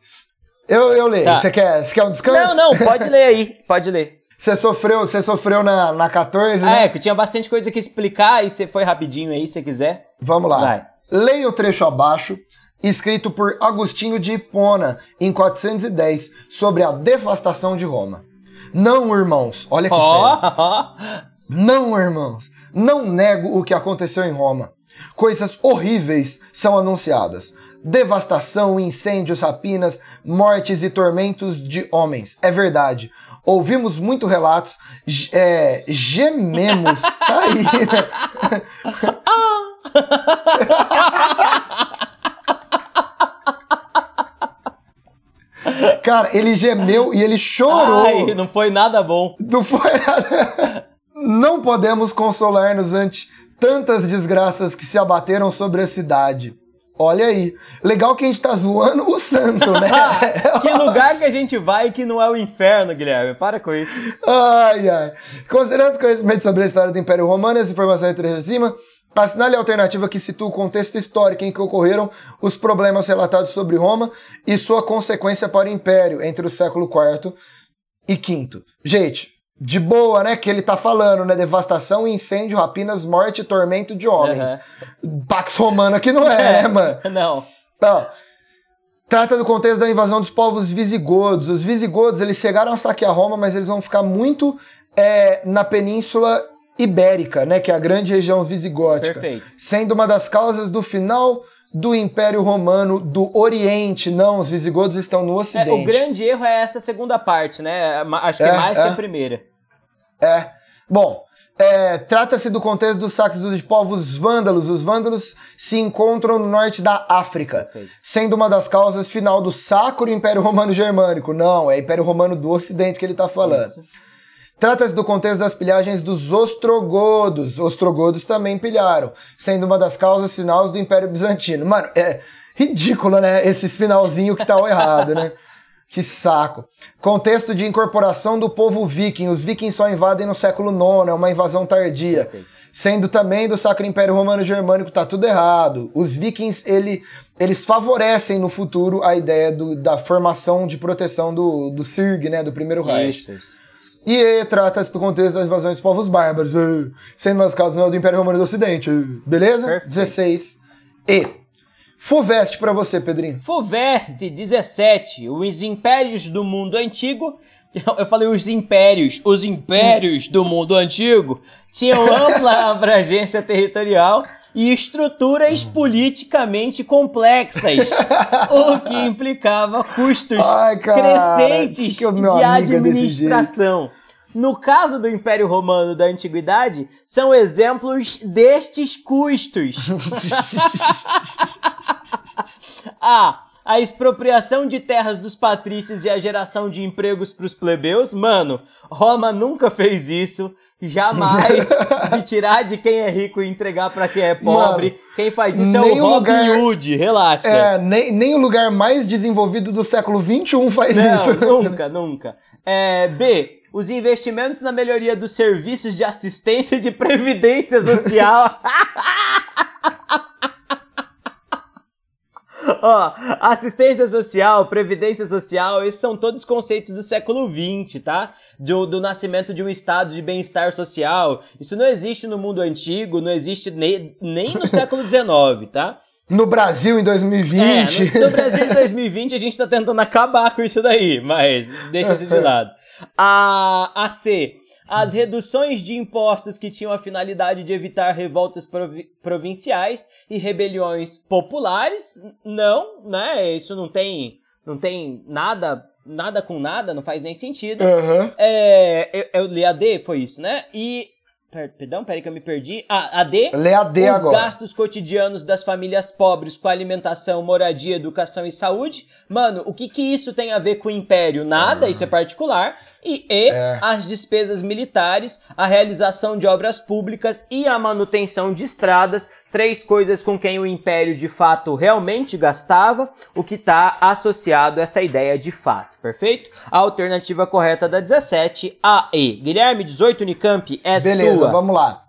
Speaker 1: Eu, eu leio. Tá. Você quer, você quer um descanso?
Speaker 2: Não, não, pode ler aí. Pode ler. <laughs>
Speaker 1: Você sofreu, você sofreu na, na 14, ah,
Speaker 2: né? É, que tinha bastante coisa que explicar e você foi rapidinho aí, se quiser.
Speaker 1: Vamos lá. Vai. Leia o trecho abaixo escrito por Agostinho de Hipona em 410 sobre a devastação de Roma. Não, irmãos, olha que oh. sério. Não, irmãos, não nego o que aconteceu em Roma. Coisas horríveis são anunciadas. Devastação, incêndios, rapinas, mortes e tormentos de homens. É verdade. Ouvimos muito relatos, é, gememos. <laughs> tá aí, né? <laughs> Cara, ele gemeu e ele chorou.
Speaker 2: Ai, não foi nada bom.
Speaker 1: Não foi nada. Não podemos consolar-nos ante tantas desgraças que se abateram sobre a cidade. Olha aí. Legal que a gente tá zoando o santo, né? <laughs>
Speaker 2: que lugar que a gente vai que não é o inferno, Guilherme? Para com isso.
Speaker 1: Ai, ai. Considerando os conhecimentos sobre a história do Império Romano, essa informação entre acima, Assinale a alternativa que situa o contexto histórico em que ocorreram os problemas relatados sobre Roma e sua consequência para o Império entre o século IV e V. Gente, de boa, né? Que ele tá falando, né? Devastação, incêndio, rapinas, morte e tormento de homens. Uhum. Pax Romana que não é, é, né, mano?
Speaker 2: Não.
Speaker 1: Ó, trata do contexto da invasão dos povos visigodos. Os visigodos, eles chegaram a saquear Roma, mas eles vão ficar muito é, na península ibérica, né, que é a grande região visigótica,
Speaker 2: Perfeito.
Speaker 1: sendo uma das causas do final do Império Romano do Oriente. Não, os visigodos estão no Ocidente. É,
Speaker 2: o grande erro é essa segunda parte, né? Acho que é, é mais é. que a primeira.
Speaker 1: É. Bom, é, trata-se do contexto dos saques dos povos vândalos. Os vândalos se encontram no norte da África, Perfeito. sendo uma das causas final do Sacro Império Romano Germânico. Não, é Império Romano do Ocidente que ele está falando. Isso. Trata-se do contexto das pilhagens dos ostrogodos. Ostrogodos também pilharam, sendo uma das causas finais do Império Bizantino. Mano, é ridículo, né? Esses finalzinho que tá errado, né? <laughs> Que saco. Contexto de incorporação do povo viking. Os vikings só invadem no século IX, é uma invasão tardia. Sendo também do Sacro Império Romano Germânico, tá tudo errado. Os vikings, ele, eles favorecem no futuro a ideia do, da formação de proteção do, do SIRG, né? Do Primeiro Reich. Isso, isso. E trata-se do contexto das invasões dos povos bárbaros, sendo mais casos do Império Romano do Ocidente. Beleza? Perfeito. 16. E. Fuveste para você, Pedrinho.
Speaker 2: Fuveste 17. Os impérios do mundo antigo. <laughs> Eu falei os impérios. Os impérios do mundo antigo tinham ampla <laughs> abrangência territorial e estruturas politicamente complexas, <laughs> o que implicava custos Ai, cara, crescentes que que de administração. No caso do Império Romano da Antiguidade, são exemplos destes custos. A. <laughs> A expropriação de terras dos patrícios e a geração de empregos para os plebeus. Mano, Roma nunca fez isso. Jamais <laughs> de tirar de quem é rico e entregar para quem é pobre. Mano, quem faz isso é o Robin lugar, Hood, relaxa.
Speaker 1: É, nem, nem o lugar mais desenvolvido do século XXI faz
Speaker 2: Não,
Speaker 1: isso. <laughs>
Speaker 2: Nunca, nunca. É, B. Os investimentos na melhoria dos serviços de assistência de previdência social. <laughs> Ó, assistência social, previdência social, esses são todos conceitos do século XX, tá? Do, do nascimento de um estado de bem-estar social. Isso não existe no mundo antigo, não existe nem, nem no século XIX, tá?
Speaker 1: No Brasil em 2020.
Speaker 2: É, no, no Brasil em 2020 a gente tá tentando acabar com isso daí, mas deixa isso de <laughs> lado. A, a C As reduções de impostos que tinham a finalidade de evitar revoltas provi provinciais e rebeliões populares, não, né? Isso não tem, não tem nada, nada com nada, não faz nem sentido.
Speaker 1: Aham.
Speaker 2: É, eu, eu li a D, foi isso, né? E per- Perdão, peraí que eu me perdi. Ah, a D.
Speaker 1: Lê a D
Speaker 2: os
Speaker 1: agora.
Speaker 2: gastos cotidianos das famílias pobres com alimentação, moradia, educação e saúde. Mano, o que que isso tem a ver com o império? Nada, isso é particular. E, e
Speaker 1: É.
Speaker 2: as despesas militares, a realização de obras públicas e a manutenção de estradas, três coisas com quem o império de fato realmente gastava, o que está associado a essa ideia de fato, perfeito? A alternativa correta da 17, a E. Guilherme, 18 Unicamp, é
Speaker 1: Beleza,
Speaker 2: sua.
Speaker 1: vamos lá.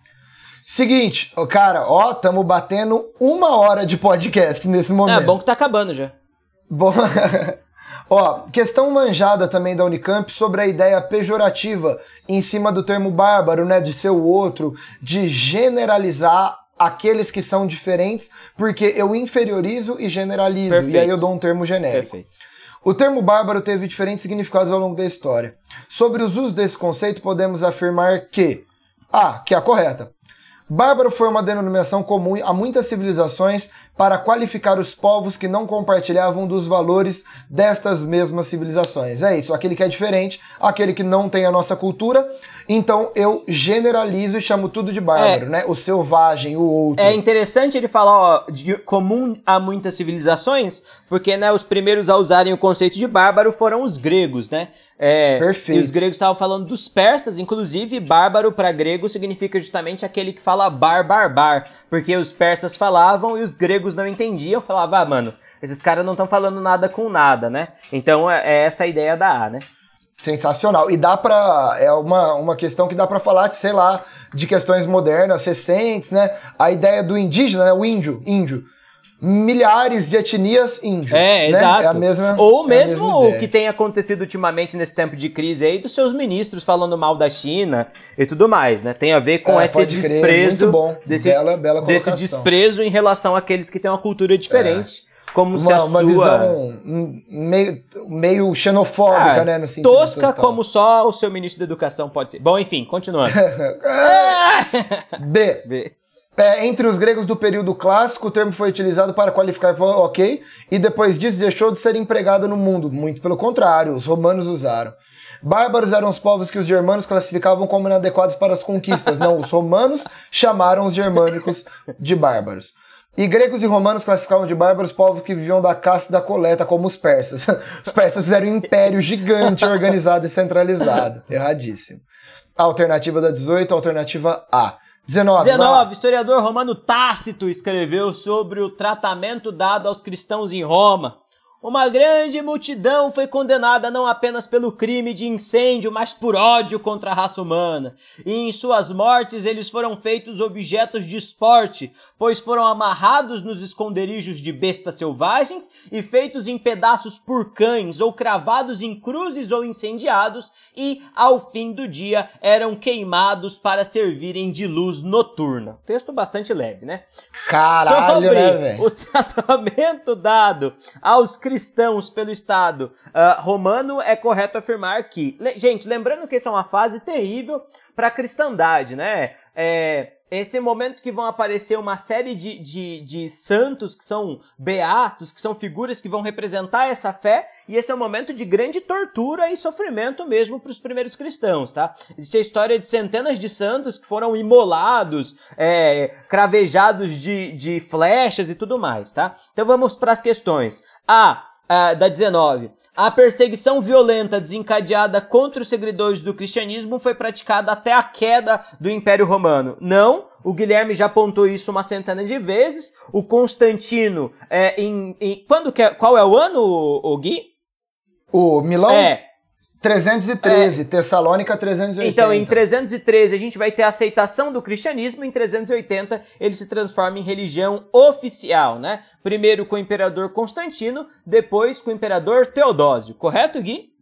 Speaker 1: Seguinte, ô, cara, ó, tamo batendo uma hora de podcast nesse momento.
Speaker 2: É bom que tá acabando já.
Speaker 1: Bom, <laughs> ó, questão manjada também da Unicamp sobre a ideia pejorativa em cima do termo bárbaro, né, de ser o outro, de generalizar aqueles que são diferentes, porque eu inferiorizo e generalizo, e aí
Speaker 2: Perfeito.
Speaker 1: eu dou um termo genérico.
Speaker 2: Perfeito.
Speaker 1: O termo bárbaro teve diferentes significados ao longo da história. Sobre os usos desse conceito, podemos afirmar que A, que é a correta. Bárbaro foi uma denominação comum a muitas civilizações para qualificar os povos que não compartilhavam dos valores destas mesmas civilizações. É isso, aquele que é diferente, aquele que não tem a nossa cultura. Então eu generalizo e chamo tudo de bárbaro, né? O selvagem, o outro.
Speaker 2: É interessante ele falar, ó, de comum a muitas civilizações, porque, né, os primeiros a usarem o conceito de bárbaro foram os gregos, né? É,
Speaker 1: Perfeito.
Speaker 2: E os gregos estavam falando dos persas, inclusive bárbaro para grego significa justamente aquele que fala bar, bar, bar, porque os persas falavam e os gregos não entendiam, falavam, ah, mano, esses caras não estão falando nada com nada, né? Então é, é essa a ideia da A, né?
Speaker 1: Sensacional. E dá pra. É uma, uma questão que dá pra falar, sei lá, de questões modernas, recentes, né? A ideia do indígena, né? O índio. Índio. Milhares de etnias índio.
Speaker 2: É,
Speaker 1: né?
Speaker 2: exato.
Speaker 1: É a mesma.
Speaker 2: Ou
Speaker 1: é
Speaker 2: mesmo
Speaker 1: mesma
Speaker 2: o que tem acontecido ultimamente nesse tempo de crise aí dos seus ministros falando mal da China e tudo mais, né? Tem a ver com
Speaker 1: É,
Speaker 2: esse
Speaker 1: pode crer,
Speaker 2: desprezo
Speaker 1: muito bom.
Speaker 2: desse,
Speaker 1: Bela- bela
Speaker 2: desse
Speaker 1: colocação.
Speaker 2: desprezo em relação àqueles que têm uma cultura diferente, como se
Speaker 1: Uma,
Speaker 2: a
Speaker 1: uma
Speaker 2: sua
Speaker 1: visão meio, meio xenofóbica,
Speaker 2: Ah,
Speaker 1: né? No sentido
Speaker 2: tosca
Speaker 1: total.
Speaker 2: como só o seu ministro da educação pode ser. Bom, enfim, continuando. <laughs>
Speaker 1: B. <laughs>
Speaker 2: Vê.
Speaker 1: É, entre os gregos do período clássico, o termo foi utilizado para qualificar, ok, e depois disso deixou de ser empregado no mundo. Muito pelo contrário, os romanos usaram. Bárbaros eram os povos que os germanos classificavam como inadequados para as conquistas. Não, os romanos chamaram os germânicos de bárbaros. E gregos e romanos classificavam de bárbaros povos que viviam da caça e da coleta, como os persas. <laughs> Os persas fizeram um império gigante, organizado e centralizado. Erradíssimo. Alternativa da 18, alternativa A. 19. vai lá.
Speaker 2: 19. Historiador romano Tácito escreveu sobre o tratamento dado aos cristãos em Roma. Uma grande multidão foi condenada não apenas pelo crime de incêndio, mas por ódio contra a raça humana. E em suas mortes eles foram feitos objetos de esporte, pois foram amarrados nos esconderijos de bestas selvagens e feitos em pedaços por cães, ou cravados em cruzes ou incendiados, e, ao fim do dia, eram queimados para servirem de luz noturna. Texto bastante leve, né?
Speaker 1: Caralho,
Speaker 2: Sobre
Speaker 1: né, velho?
Speaker 2: o <laughs> tratamento dado aos cristãos pelo Estado ah, romano, é correto afirmar que. Le- gente, lembrando que essa é uma fase terrível para a cristandade, né? É, esse momento que vão aparecer uma série de, de, de santos que são beatos, que são figuras que vão representar essa fé, e esse é um momento de grande tortura e sofrimento mesmo para os primeiros cristãos, tá? Existe a história de centenas de santos que foram imolados, é, cravejados de, de flechas e tudo mais, tá? Então vamos para as questões. A, da 19. A perseguição violenta desencadeada contra os seguidores do cristianismo foi praticada até a queda do Império Romano. Não, o Guilherme já apontou isso uma centena de vezes. O Constantino, é, em, em- quando que é- qual é o ano, o, o Gui?
Speaker 1: O Milão,
Speaker 2: É,
Speaker 1: 313. Tessalônica, 380.
Speaker 2: Então, em 313 a gente vai ter a aceitação do cristianismo, em 380 ele se transforma em religião oficial, né? Primeiro com o imperador Constantino, depois com o imperador Teodósio, correto, Gui?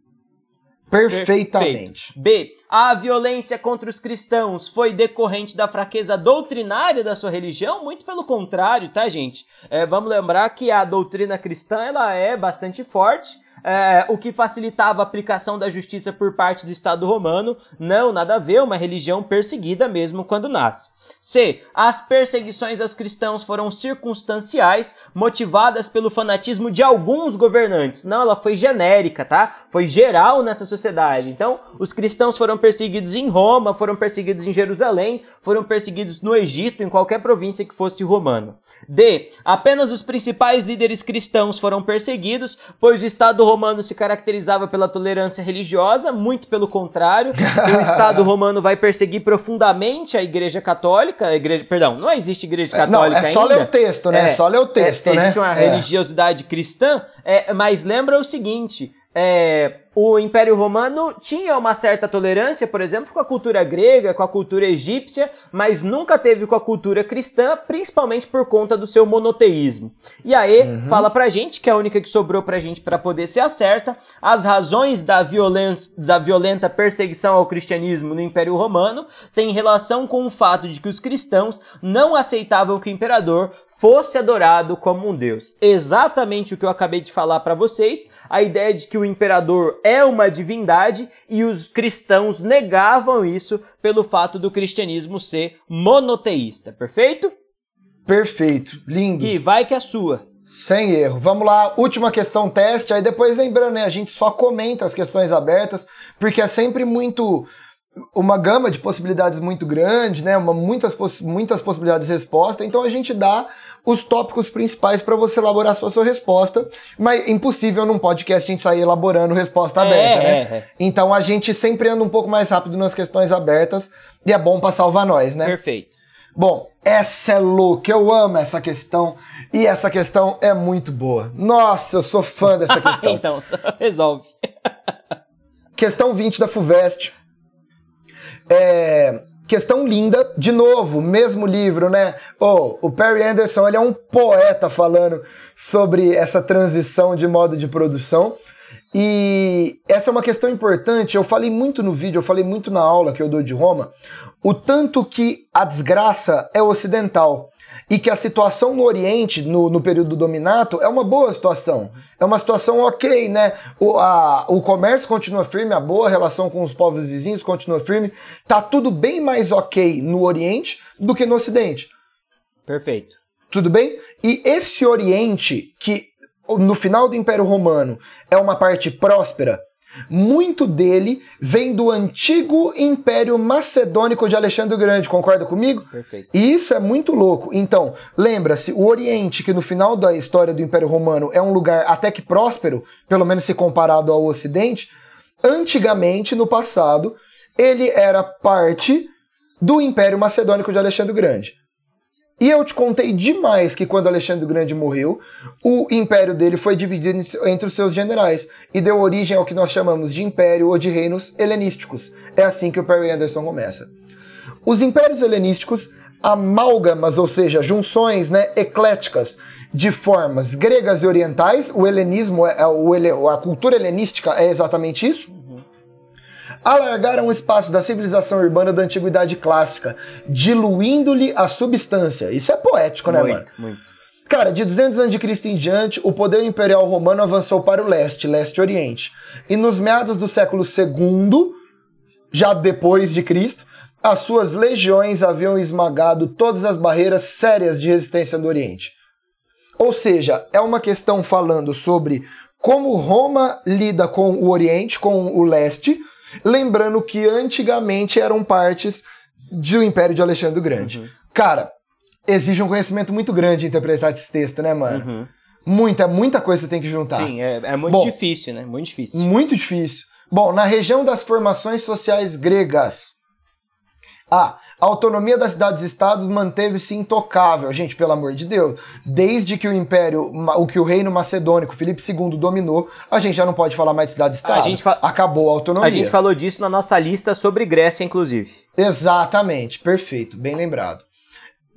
Speaker 1: Perfeitamente.
Speaker 2: Perfeito. B. A violência contra os cristãos foi decorrente da fraqueza doutrinária da sua religião? Muito pelo contrário, tá, gente? É, vamos lembrar que a doutrina cristã ela é bastante forte. É, o que facilitava a aplicação da justiça por parte do Estado romano. Não, nada a ver, uma religião perseguida mesmo quando nasce. C. As perseguições aos cristãos foram circunstanciais, motivadas pelo fanatismo de alguns governantes. Não, ela foi genérica, tá? Foi geral nessa sociedade. Então, os cristãos foram perseguidos em Roma, foram perseguidos em Jerusalém, foram perseguidos no Egito, em qualquer província que fosse romano. D. Apenas os principais líderes cristãos foram perseguidos, pois o Estado romano se caracterizava pela tolerância religiosa, muito pelo contrário. o Estado <laughs> romano vai perseguir profundamente a Igreja Católica a igreja, perdão, não existe igreja católica ainda.
Speaker 1: É, não, é só
Speaker 2: ainda.
Speaker 1: ler o texto, né? É, é só ler o texto,
Speaker 2: é,
Speaker 1: né?
Speaker 2: Existe uma é. religiosidade cristã, é, mas lembra o seguinte, é, o Império Romano tinha uma certa tolerância, por exemplo, com a cultura grega, com a cultura egípcia, mas nunca teve com a cultura cristã, principalmente por conta do seu monoteísmo. E aí, uhum. fala pra gente, que é a única que sobrou pra gente para poder ser acerta, as razões da, violência, da violenta perseguição ao cristianismo no Império Romano têm relação com o fato de que os cristãos não aceitavam que o imperador fosse adorado como um deus. Exatamente o que eu acabei de falar para vocês, a ideia de que o imperador é uma divindade e os cristãos negavam isso pelo fato do cristianismo ser monoteísta, perfeito?
Speaker 1: Perfeito, lindo.
Speaker 2: E vai que é sua.
Speaker 1: Sem erro. Vamos lá, última questão teste. Aí depois lembrando, né, a gente só comenta as questões abertas, porque é sempre muito uma gama de possibilidades muito grande, né? Uma, muitas, poss muitas possibilidades de resposta. Então a gente dá os tópicos principais para você elaborar a sua, sua resposta. Mas é impossível num podcast a gente sair elaborando resposta é, aberta, né? É, é. Então a gente sempre anda um pouco mais rápido nas questões abertas e é bom para salvar nós, né?
Speaker 2: Perfeito.
Speaker 1: Bom, essa é louca, eu amo essa questão e essa questão é muito boa. Nossa, eu sou fã dessa <laughs> questão.
Speaker 2: então, resolve.
Speaker 1: questão 20 da FUVEST. É, Questão linda, de novo, mesmo livro, né? Oh, o Perry Anderson ele é um poeta falando sobre essa transição de modo de produção. E essa é uma questão importante. Eu falei muito no vídeo, eu falei muito na aula que eu dou de Roma, o tanto que a desgraça é ocidental e que a situação no Oriente, no, no período do dominato, é uma boa situação. É uma situação ok, né? O, a, o comércio continua firme, a boa relação com os povos vizinhos continua firme. Tá tudo bem mais ok no Oriente do que no Ocidente.
Speaker 2: Perfeito.
Speaker 1: Tudo bem? E esse Oriente, que no final do Império Romano é uma parte próspera, muito dele vem do antigo Império Macedônico de Alexandre o Grande, concorda comigo?
Speaker 2: Perfeito.
Speaker 1: E isso é muito louco. Então, lembra-se, o Oriente, que no final da história do Império Romano é um lugar até que próspero, pelo menos se comparado ao Ocidente, antigamente, no passado, ele era parte do Império Macedônico de Alexandre o Grande. E eu te contei demais que quando Alexandre o Grande morreu, o império dele foi dividido entre os seus generais e deu origem ao que nós chamamos de império ou de reinos helenísticos. É assim que o Perry Anderson começa. Os impérios helenísticos, amálgamas, ou seja, junções né, ecléticas de formas gregas e orientais, o helenismo, é, é a cultura helenística é exatamente isso, alargaram o espaço da civilização urbana da antiguidade clássica, diluindo-lhe a substância. Isso é poético, né,
Speaker 2: muito,
Speaker 1: mano?
Speaker 2: Muito.
Speaker 1: Cara, de 200 anos de Cristo em diante, o poder imperial romano avançou para o leste, leste-oriente. E nos meados do século II, já depois de Cristo, as suas legiões haviam esmagado todas as barreiras sérias de resistência do Oriente. Ou seja, é uma questão falando sobre como Roma lida com o Oriente, com o leste, Lembrando que antigamente eram partes do Império de Alexandre o Grande. Uhum. Cara, exige um conhecimento muito grande interpretar esse texto, né, mano? Uhum. Muita, muita coisa você tem que juntar.
Speaker 2: Sim, é, é muito Bom, difícil, né? Muito difícil.
Speaker 1: Muito difícil. Bom, na região das formações sociais gregas. Ah, a autonomia das cidades-estados manteve-se intocável, gente, pelo amor de Deus. Desde que o Império, o que o Reino Macedônico, Filipe II, dominou, a gente já não pode falar mais de cidade-estado. Acabou a autonomia.
Speaker 2: A gente falou disso na nossa lista sobre Grécia, inclusive.
Speaker 1: Exatamente, perfeito, bem lembrado.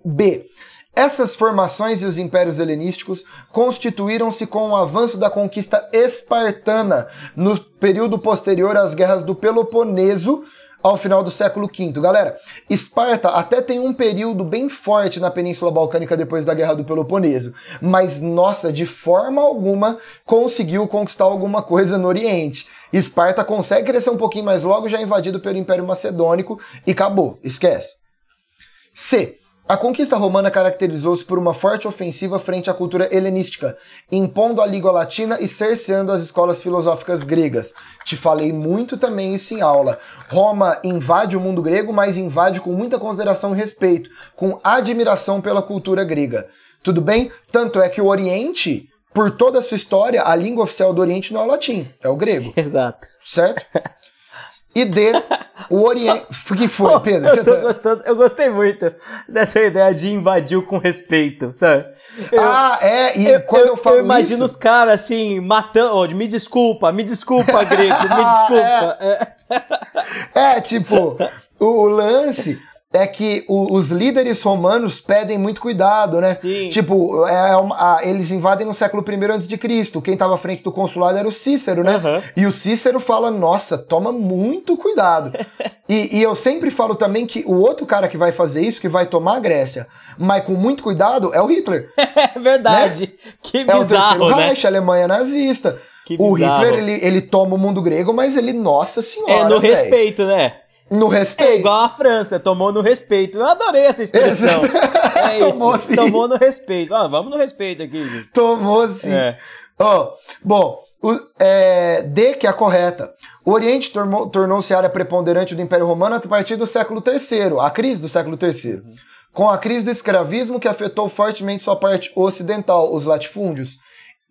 Speaker 1: B. Essas formações e os impérios helenísticos constituíram-se com o avanço da conquista espartana no período posterior às guerras do Peloponeso ao final do século V. Galera, Esparta até tem um período bem forte na Península Balcânica depois da Guerra do Peloponeso, mas nossa, de forma alguma conseguiu conquistar alguma coisa no Oriente. Esparta consegue crescer um pouquinho mais logo, já invadido pelo Império Macedônico e acabou, esquece. C. A conquista romana caracterizou-se por uma forte ofensiva frente à cultura helenística, impondo a língua latina e cerceando as escolas filosóficas gregas. Te falei muito também isso em aula. Roma invade o mundo grego, mas invade com muita consideração e respeito, com admiração pela cultura grega. Tudo bem? Tanto é que o Oriente, por toda a sua história, a língua oficial do Oriente não é o latim, é o grego. <laughs>
Speaker 2: Exato.
Speaker 1: Certo? E D, o Oriente. O que foi, Pedro?
Speaker 2: Eu, tô gostando, eu gostei muito dessa ideia de invadir com respeito, sabe?
Speaker 1: Eu, ah, é, e eu, quando eu, falo
Speaker 2: eu imagino isso... os caras assim, matando. Oh, me desculpa, me desculpa, grego, me <laughs> desculpa.
Speaker 1: é. é, tipo, o, o lance é que o, os líderes romanos pedem muito cuidado, né?
Speaker 2: Sim.
Speaker 1: Tipo, é uma, a, eles invadem no século I antes de Cristo. Quem estava à frente do consulado era o Cícero, né?
Speaker 2: Uhum.
Speaker 1: E o Cícero fala: nossa, toma muito cuidado. <laughs> e, e, eu sempre falo também que o outro cara que vai fazer isso, que vai tomar a Grécia, mas com muito cuidado, é o Hitler. <laughs>
Speaker 2: É verdade. Né? Que bizarro,
Speaker 1: É o terceiro
Speaker 2: né?
Speaker 1: Reich, a Alemanha nazista. o Hitler, ele, ele toma o mundo grego, mas ele, nossa senhora.
Speaker 2: É no
Speaker 1: véio.
Speaker 2: respeito, né?
Speaker 1: No respeito. É
Speaker 2: igual a França, tomou no respeito. Eu adorei essa expressão. É <laughs>
Speaker 1: tomou sim.
Speaker 2: Tomou no respeito. Ah, vamos no respeito aqui, gente.
Speaker 1: Tomou sim.
Speaker 2: É.
Speaker 1: Oh, bom, o, é, D, que é a correta. O Oriente tornou-se área preponderante do Império Romano a partir do século III, a crise do século III. Uhum. Com a crise do escravismo que afetou fortemente sua parte ocidental, os latifúndios.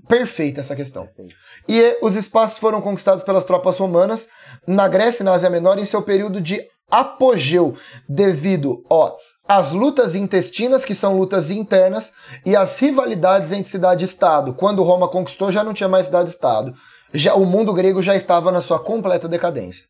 Speaker 1: Perfeita essa questão. Perfeito. E os espaços foram conquistados pelas tropas romanas na Grécia e na Ásia Menor em seu período de apogeu, devido ó, às lutas intestinas, que são lutas internas, e às rivalidades entre cidade e Estado. Quando Roma conquistou, já não tinha mais cidade-estado. Já, o mundo grego já estava na sua completa decadência.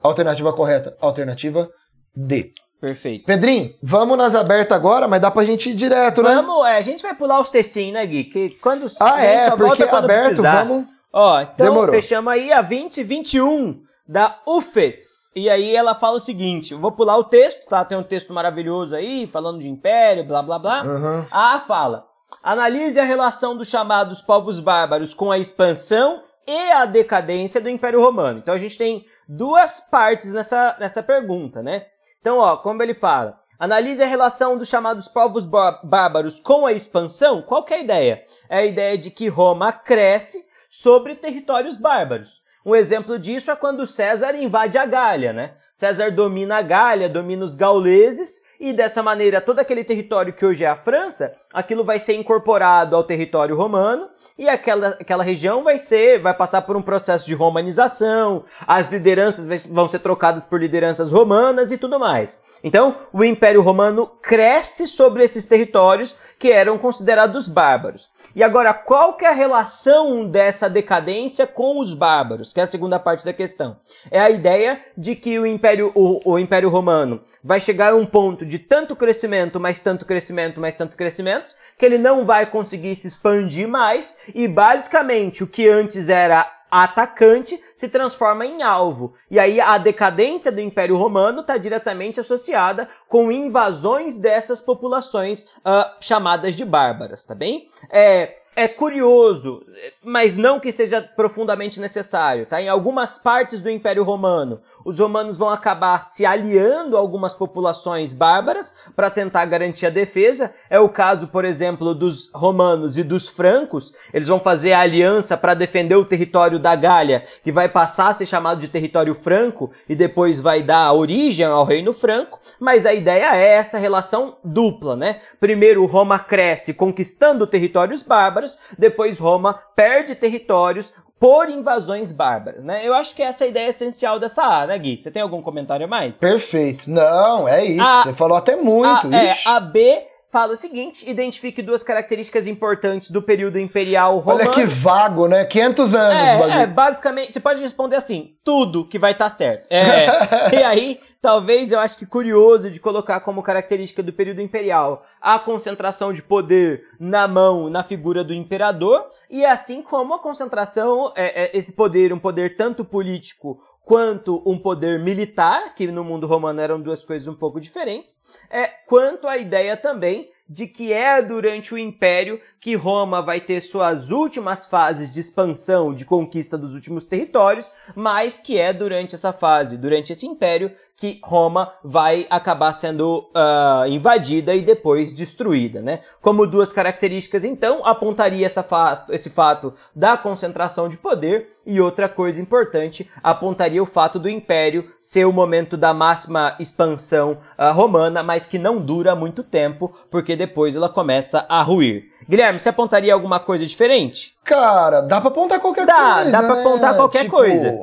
Speaker 1: Alternativa correta, alternativa D.
Speaker 2: Perfeito.
Speaker 1: Pedrinho, vamos nas abertas agora, mas dá pra gente ir direto,
Speaker 2: vamos,
Speaker 1: né?
Speaker 2: Vamos, é, a gente vai pular os textinhos, né, Gui? Que quando
Speaker 1: ah, é, porque aberto, precisar. vamos...
Speaker 2: Ó, então Demorou. fechamos aí a 2021 da UFES. E aí ela fala o seguinte, eu vou pular o texto, tá? Tem um texto maravilhoso aí, falando de império, blá, blá, blá.
Speaker 1: Uhum.
Speaker 2: A fala, analise a relação dos chamados povos bárbaros com a expansão e a decadência do Império Romano. Então a gente tem duas partes nessa, nessa pergunta, né? Então, ó, como ele fala, analise a relação dos chamados povos bárbaros com a expansão. Qual que é a ideia? É a ideia de que Roma cresce sobre territórios bárbaros. Um exemplo disso é quando César invade a Gália, né? César domina a Gália, domina os gauleses e dessa maneira todo aquele território que hoje é a França, aquilo vai ser incorporado ao território romano e aquela, aquela região vai ser, vai passar por um processo de romanização, as lideranças vão ser trocadas por lideranças romanas e tudo mais. Então, o Império Romano cresce sobre esses territórios que eram considerados bárbaros. E agora, qual que é a relação dessa decadência com os bárbaros? Que é a segunda parte da questão. É a ideia de que o Império, o, o Império Romano vai chegar a um ponto de tanto crescimento, mais tanto crescimento, mais tanto crescimento, que ele não vai conseguir se expandir mais e basicamente o que antes era atacante se transforma em alvo. E aí a decadência do Império Romano está diretamente associada com invasões dessas populações uh, chamadas de bárbaras, tá bem? É, é curioso, mas não que seja profundamente necessário, tá? Em algumas partes do Império Romano, os romanos vão acabar se aliando a algumas populações bárbaras para tentar garantir a defesa. É o caso, por exemplo, dos romanos e dos francos. Eles vão fazer a aliança para defender o território da Gália, que vai passar a ser chamado de território franco e depois vai dar origem ao reino franco. Mas a ideia é essa relação dupla, né? Primeiro Roma cresce conquistando territórios bárbaros bárbaros, depois Roma perde territórios por invasões bárbaras, né? Eu acho que essa é a ideia essencial dessa A, né, Gui? Você tem algum comentário a mais?
Speaker 1: Perfeito. Não, é isso. A, Você falou até muito.
Speaker 2: A, é, a B fala o seguinte: identifique duas características importantes do período imperial romano.
Speaker 1: Olha que vago, né? 500 anos.
Speaker 2: É, é basicamente, você pode responder assim: tudo que vai estar tá certo. É, <laughs> e aí, talvez eu acho que curioso de colocar como característica do período imperial a concentração de poder na mão, na figura do imperador, e assim como a concentração, é, é, esse poder, um poder tanto político quanto um poder militar, que no mundo romano eram duas coisas um pouco diferentes, é, quanto a ideia também de que é durante o Império que Roma vai ter suas últimas fases de expansão, de conquista dos últimos territórios, mas que é durante essa fase, durante esse Império, que Roma vai acabar sendo uh, invadida e depois destruída, né? Como duas características, então, apontaria essa fa esse fato da concentração de poder e outra coisa importante, apontaria o fato do Império ser o momento da máxima expansão uh, romana, mas que não dura muito tempo, porque depois ela começa a ruir. Guilherme, você apontaria alguma coisa diferente?
Speaker 1: Cara, dá pra apontar qualquer
Speaker 2: dá,
Speaker 1: coisa.
Speaker 2: Dá, dá pra
Speaker 1: né?
Speaker 2: apontar qualquer
Speaker 1: tipo,
Speaker 2: coisa.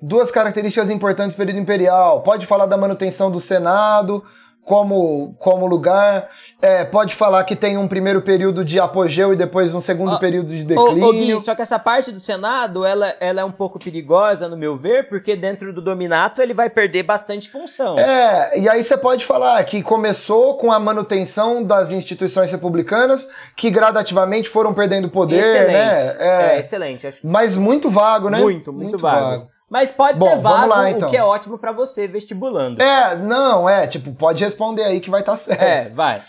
Speaker 1: Duas características importantes do período imperial. Pode falar da manutenção do Senado como, como lugar. É, pode falar que tem um primeiro período de apogeu e depois um segundo
Speaker 2: Ó,
Speaker 1: período de declínio.
Speaker 2: ô, Gui, só que essa parte do Senado, ela, ela é um pouco perigosa, no meu ver, porque dentro do dominato ele vai perder bastante função.
Speaker 1: É, e aí você pode falar que começou com a manutenção das instituições republicanas, que gradativamente foram perdendo poder,
Speaker 2: excelente.
Speaker 1: né?
Speaker 2: É, excelente. Acho
Speaker 1: Mas muito vago, né?
Speaker 2: muito, muito, vago. Mas pode
Speaker 1: Bom,
Speaker 2: ser vago,
Speaker 1: lá,
Speaker 2: o
Speaker 1: então.
Speaker 2: que é ótimo pra você vestibulando.
Speaker 1: É, não, é, tipo, pode responder aí que vai estar certo.
Speaker 2: É, vai.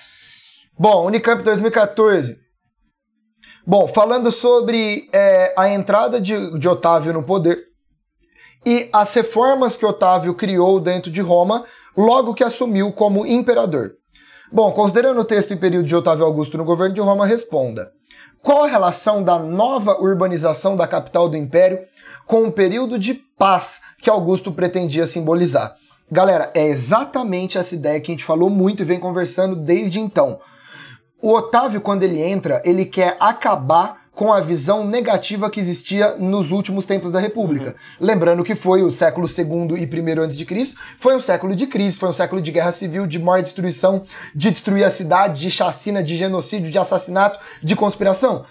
Speaker 1: Bom, Unicamp 2014. Bom, falando sobre é, a entrada de, de Otávio no poder e as reformas que Otávio criou dentro de Roma logo que assumiu como imperador. Bom, considerando o texto e período de Otávio Augusto no governo de Roma, responda. Qual a relação da nova urbanização da capital do império com o período de paz que Augusto pretendia simbolizar? Galera, é exatamente essa ideia que a gente falou muito e vem conversando desde então. O Otávio, quando ele entra, ele quer acabar com a visão negativa que existia nos últimos tempos da República. Lembrando que foi o século II e I antes de Cristo, foi um século de crise, foi um século de guerra civil, de maior destruição, de destruir a cidade, de chacina, de genocídio, de assassinato, de conspiração.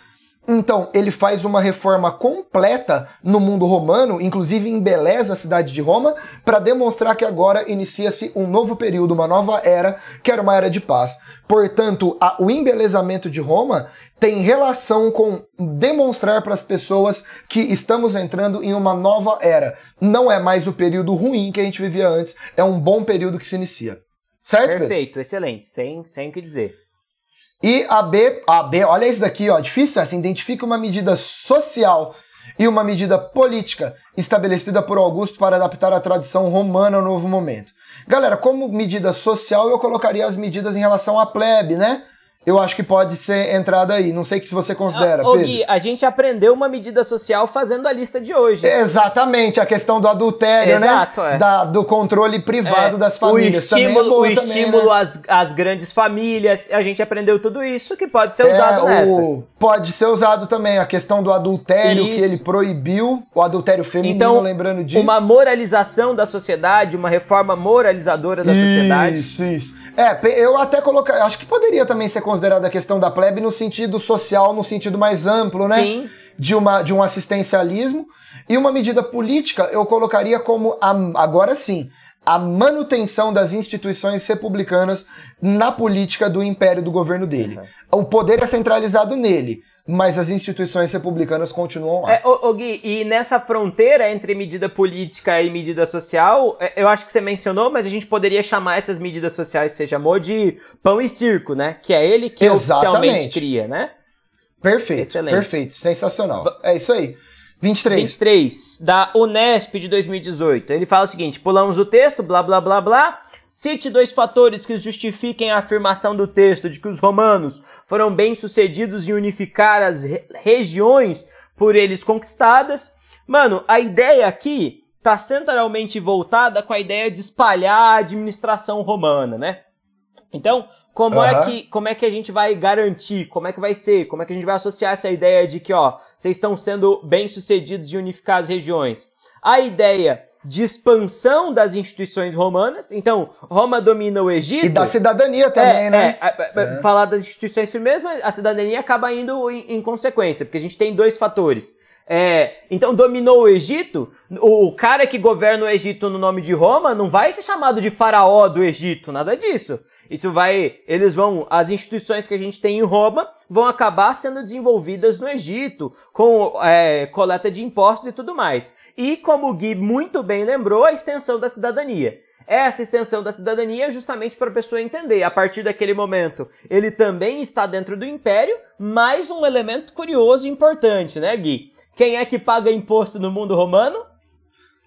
Speaker 1: Então, ele faz uma reforma completa no mundo romano, inclusive embeleza a cidade de Roma, para demonstrar que agora inicia-se um novo período, uma nova era, que era uma era de paz. Portanto, a- o embelezamento de Roma tem relação com demonstrar para as pessoas que estamos entrando em uma nova era. Não é mais o período ruim que a gente vivia antes, é um bom período que se inicia. Certo, Pedro?
Speaker 2: Perfeito, excelente, sem, sem o que dizer.
Speaker 1: E a B, a B, olha isso daqui, ó, difícil essa, identifica uma medida social e uma medida política estabelecida por Augusto para adaptar a tradição romana ao novo momento. Galera, como medida social, eu colocaria as medidas em relação à plebe, né? Eu acho que pode ser entrada aí. Não sei o que você considera,
Speaker 2: Ah, ô,
Speaker 1: Pedro.
Speaker 2: Gui, a gente aprendeu uma medida social fazendo a lista de hoje.
Speaker 1: Exatamente, a questão do adultério,
Speaker 2: Exato,
Speaker 1: né?
Speaker 2: é.
Speaker 1: Da- do controle privado
Speaker 2: É,
Speaker 1: das famílias.
Speaker 2: O
Speaker 1: também é
Speaker 2: estímulo, o
Speaker 1: também,
Speaker 2: estímulo
Speaker 1: né?
Speaker 2: às, às grandes famílias, a gente aprendeu tudo isso que pode ser
Speaker 1: É,
Speaker 2: usado nessa.
Speaker 1: o- pode ser usado também a questão do adultério
Speaker 2: Isso.
Speaker 1: que ele proibiu, o adultério feminino,
Speaker 2: Então,
Speaker 1: lembrando disso.
Speaker 2: Uma moralização da sociedade, uma reforma moralizadora da sociedade.
Speaker 1: Isso, isso. É, eu até colocar, acho que poderia também ser considerada a questão da plebe no sentido social, no sentido mais amplo, né?
Speaker 2: Sim.
Speaker 1: De, uma, de um assistencialismo. E uma medida política eu colocaria como, a, agora sim, a manutenção das instituições republicanas na política do império do governo dele. O poder é centralizado nele, mas as instituições republicanas continuam lá.
Speaker 2: É, ô, ô, Gui, e nessa fronteira entre medida política e medida social, é, eu acho que você mencionou, mas a gente poderia chamar essas medidas sociais que você chamou de pão e circo, né? Que é ele que
Speaker 1: Exatamente.
Speaker 2: oficialmente cria, né?
Speaker 1: Perfeito,
Speaker 2: Excelente.
Speaker 1: perfeito, sensacional. É isso aí. 23.
Speaker 2: 23, da Unesp de 2018. Ele fala o seguinte: pulamos o texto, blá blá blá blá. Cite dois fatores que justifiquem a afirmação do texto de que os romanos foram bem-sucedidos em unificar as re- regiões por eles conquistadas. Mano, a ideia aqui tá centralmente voltada com a ideia de espalhar a administração romana, né? Então, como é
Speaker 1: Aham.
Speaker 2: que como é que a gente vai garantir? Como é que vai ser? Como é que a gente vai associar essa ideia de que, ó, vocês estão sendo bem-sucedidos em unificar as regiões? A ideia de expansão das instituições romanas. Então, Roma domina o Egito.
Speaker 1: E da cidadania também,
Speaker 2: É,
Speaker 1: né?
Speaker 2: é, é, Falar das instituições primeiro, mas a cidadania acaba indo em, em consequência, porque a gente tem dois fatores. É, então dominou o Egito, o cara que governa o Egito no nome de Roma não vai ser chamado de faraó do Egito, nada disso. Isso vai, eles vão, as instituições que a gente tem em Roma vão acabar sendo desenvolvidas no Egito, com é, coleta de impostos e tudo mais. E como o Gui muito bem lembrou, a extensão da cidadania. Essa extensão da cidadania é justamente para a pessoa entender, a partir daquele momento, ele também está dentro do império, mais um elemento curioso e importante, né, Gui? Quem é que paga imposto no mundo romano?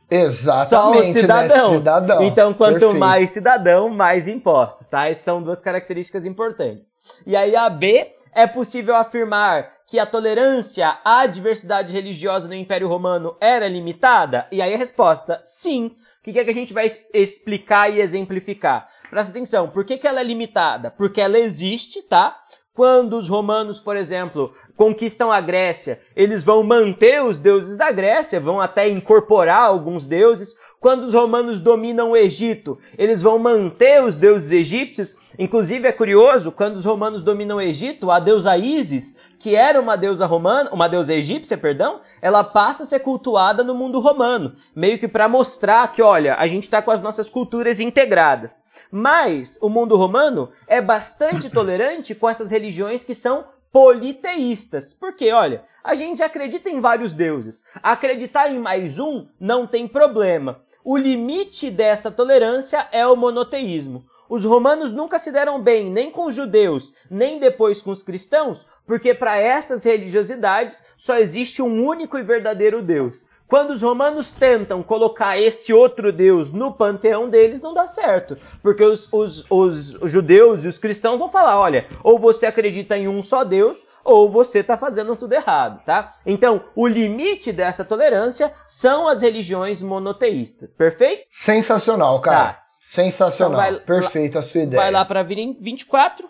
Speaker 1: Exatamente,
Speaker 2: Só os cidadãos.
Speaker 1: Né? Cidadão.
Speaker 2: Então, quanto
Speaker 1: Perfeito.
Speaker 2: mais cidadão, mais impostos, tá? Essas são duas características importantes. E aí, a B, é possível afirmar que a tolerância à diversidade religiosa no Império Romano era limitada? E aí a resposta, sim. O que é que a gente vai explicar e exemplificar? Presta atenção, por que, que ela é limitada? Porque ela existe, tá? Quando os romanos, por exemplo, conquistam a Grécia, eles vão manter os deuses da Grécia, vão até incorporar alguns deuses. Quando os romanos dominam o Egito, eles vão manter os deuses egípcios. Inclusive é curioso, quando os romanos dominam o Egito, a deusa Ísis, que era uma deusa romana, uma deusa egípcia, perdão, ela passa a ser cultuada no mundo romano, meio que para mostrar que, olha, a gente está com as nossas culturas integradas. Mas o mundo romano é bastante tolerante com essas religiões que são politeístas. Porque, olha, a gente acredita em vários deuses. Acreditar em mais um não tem problema. O limite dessa tolerância é o monoteísmo. Os romanos nunca se deram bem nem com os judeus, nem depois com os cristãos, porque para essas religiosidades só existe um único e verdadeiro Deus. Quando os romanos tentam colocar esse outro Deus no panteão deles, não dá certo. Porque os, os, os judeus e os cristãos vão falar: olha, ou você acredita em um só Deus, ou você está fazendo tudo errado, tá? Então, o limite dessa tolerância são as religiões monoteístas, perfeito?
Speaker 1: Sensacional, cara.
Speaker 2: Tá.
Speaker 1: Sensacional.
Speaker 2: Então vai-
Speaker 1: Perfeita a sua ideia.
Speaker 2: Vai lá para 24.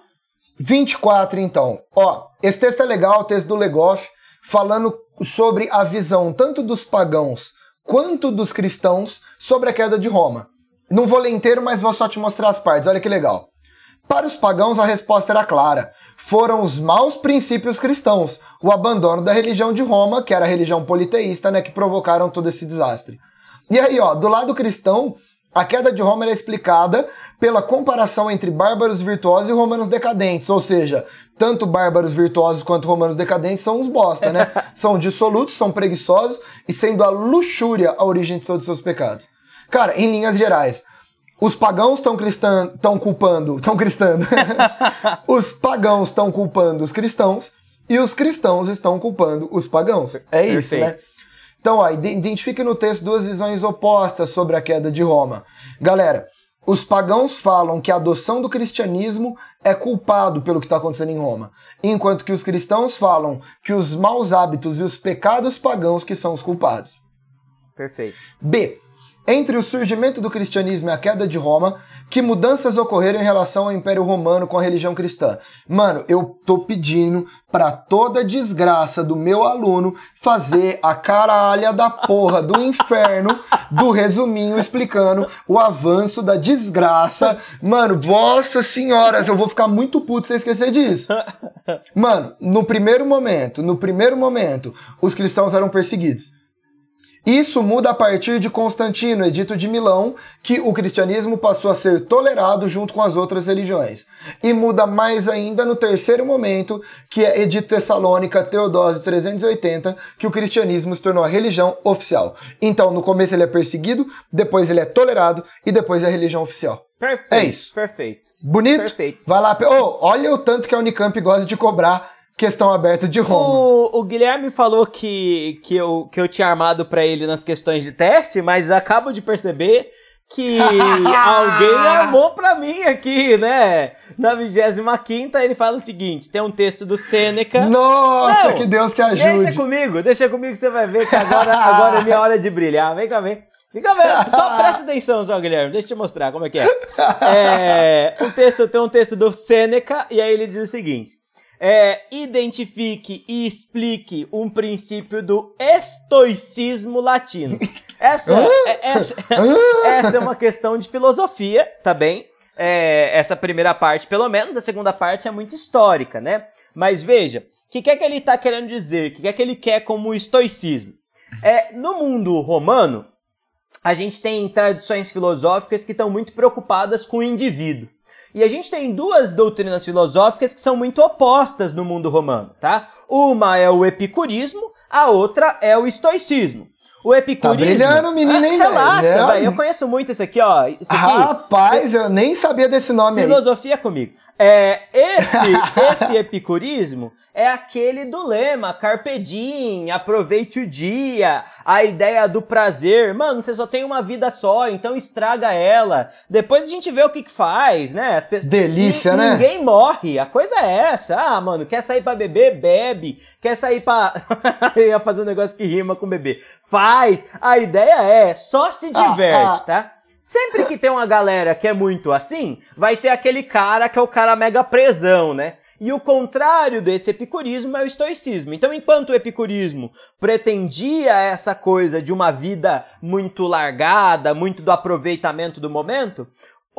Speaker 1: 24, então. Ó, esse texto é legal, o texto do Legoff, falando sobre a visão tanto dos pagãos quanto dos cristãos sobre a queda de Roma. Não vou ler inteiro, mas vou só te mostrar as partes, olha que legal. Para os pagãos, a resposta era clara. Foram os maus princípios cristãos, o abandono da religião de Roma, que era a religião politeísta, né, que provocaram todo esse desastre. E aí, ó, do lado cristão, a queda de Roma era explicada pela comparação entre bárbaros virtuosos e romanos decadentes, ou seja, tanto bárbaros virtuosos quanto romanos decadentes são uns bosta, né? <laughs> são dissolutos, são preguiçosos e sendo a luxúria a origem de todos os seus pecados. Cara, em linhas gerais, os pagãos estão estão culpando, estão cristando. <laughs> os pagãos estão culpando os cristãos e os cristãos estão culpando os pagãos. É isso,
Speaker 2: Perfeito.
Speaker 1: né? Então, ó, ide- identifique no texto duas visões opostas sobre a queda de Roma. Galera, os pagãos falam que a adoção do cristianismo é culpado pelo que está acontecendo em Roma, enquanto que os cristãos falam que os maus hábitos e os pecados pagãos que são os culpados.
Speaker 2: Perfeito.
Speaker 1: B. Entre o surgimento do cristianismo e a queda de Roma, que mudanças ocorreram em relação ao Império Romano com a religião cristã? Mano, eu tô pedindo pra toda desgraça do meu aluno fazer a caralha da porra do inferno do resuminho explicando o avanço da desgraça. Mano, nossa senhoras, eu vou ficar muito puto se eu esquecer disso. Mano, no primeiro momento, no primeiro momento, os cristãos eram perseguidos. Isso muda a partir de Constantino, edito de Milão, que o cristianismo passou a ser tolerado junto com as outras religiões. E muda mais ainda no terceiro momento, que é edito Tessalônica, Teodósio 380, que o cristianismo se tornou a religião oficial. Então, no começo ele é perseguido, depois ele é tolerado e depois é a religião oficial.
Speaker 2: Perfeito.
Speaker 1: É isso.
Speaker 2: Perfeito.
Speaker 1: Bonito?
Speaker 2: Perfeito.
Speaker 1: Vai lá. Ô, olha o tanto que a Unicamp gosta de cobrar questão aberta de Roma.
Speaker 2: O, o Guilherme falou que, que, eu, que eu tinha armado pra ele nas questões de teste, mas acabo de perceber que <laughs> alguém armou pra mim aqui, né? Na 25 ele fala o seguinte: tem um texto do Sêneca.
Speaker 1: Nossa,
Speaker 2: Não,
Speaker 1: que Deus te
Speaker 2: Deixa
Speaker 1: ajude.
Speaker 2: comigo, deixa comigo que você vai ver que agora, agora é minha hora de brilhar. Vem cá, vem. Fica vendo, só <laughs> presta atenção, só, Guilherme. Deixa eu te mostrar como é que é. é um texto, tem um texto do Sêneca, e aí ele diz o seguinte: é, identifique e explique um princípio do estoicismo latino. <laughs> Essa, é, essa, <laughs> essa é uma questão de filosofia, tá bem? É, essa primeira parte, pelo menos, a segunda parte é muito histórica, né? Mas veja, O que, que é que ele está querendo dizer? O que, que é que ele quer como estoicismo? É, no mundo romano, a gente tem tradições filosóficas que estão muito preocupadas com o indivíduo. E a gente tem duas doutrinas filosóficas que são muito opostas no mundo romano, tá? Uma é o epicurismo, a outra é o estoicismo. O epicurismo.
Speaker 1: Tá brilhando, menino, hein,
Speaker 2: ah, Relaxa, velho. Eu conheço muito esse aqui, ó. Aqui,
Speaker 1: Rapaz, eu nem sabia desse nome
Speaker 2: filosofia aí. Filosofia comigo. É, esse, <laughs> esse epicurismo é aquele do lema carpe diem, aproveite o dia, a ideia do prazer. Mano, você só tem uma vida só, então estraga ela. Depois a gente vê o que, que faz, né?
Speaker 1: Pessoas, Delícia,
Speaker 2: né?
Speaker 1: Ninguém
Speaker 2: morre. A coisa é essa. Ah, mano, quer sair para beber? Bebe. Quer sair pra. <laughs> Eu ia fazer um negócio que rima com beber. Faz. A ideia é só se ah, diverte, ah, ah. tá? Sempre que tem uma galera que é muito assim, vai ter aquele cara que é o cara mega presão, né? E o contrário desse epicurismo é o estoicismo. Então, enquanto o epicurismo pretendia essa coisa de uma vida muito largada, muito do aproveitamento do momento,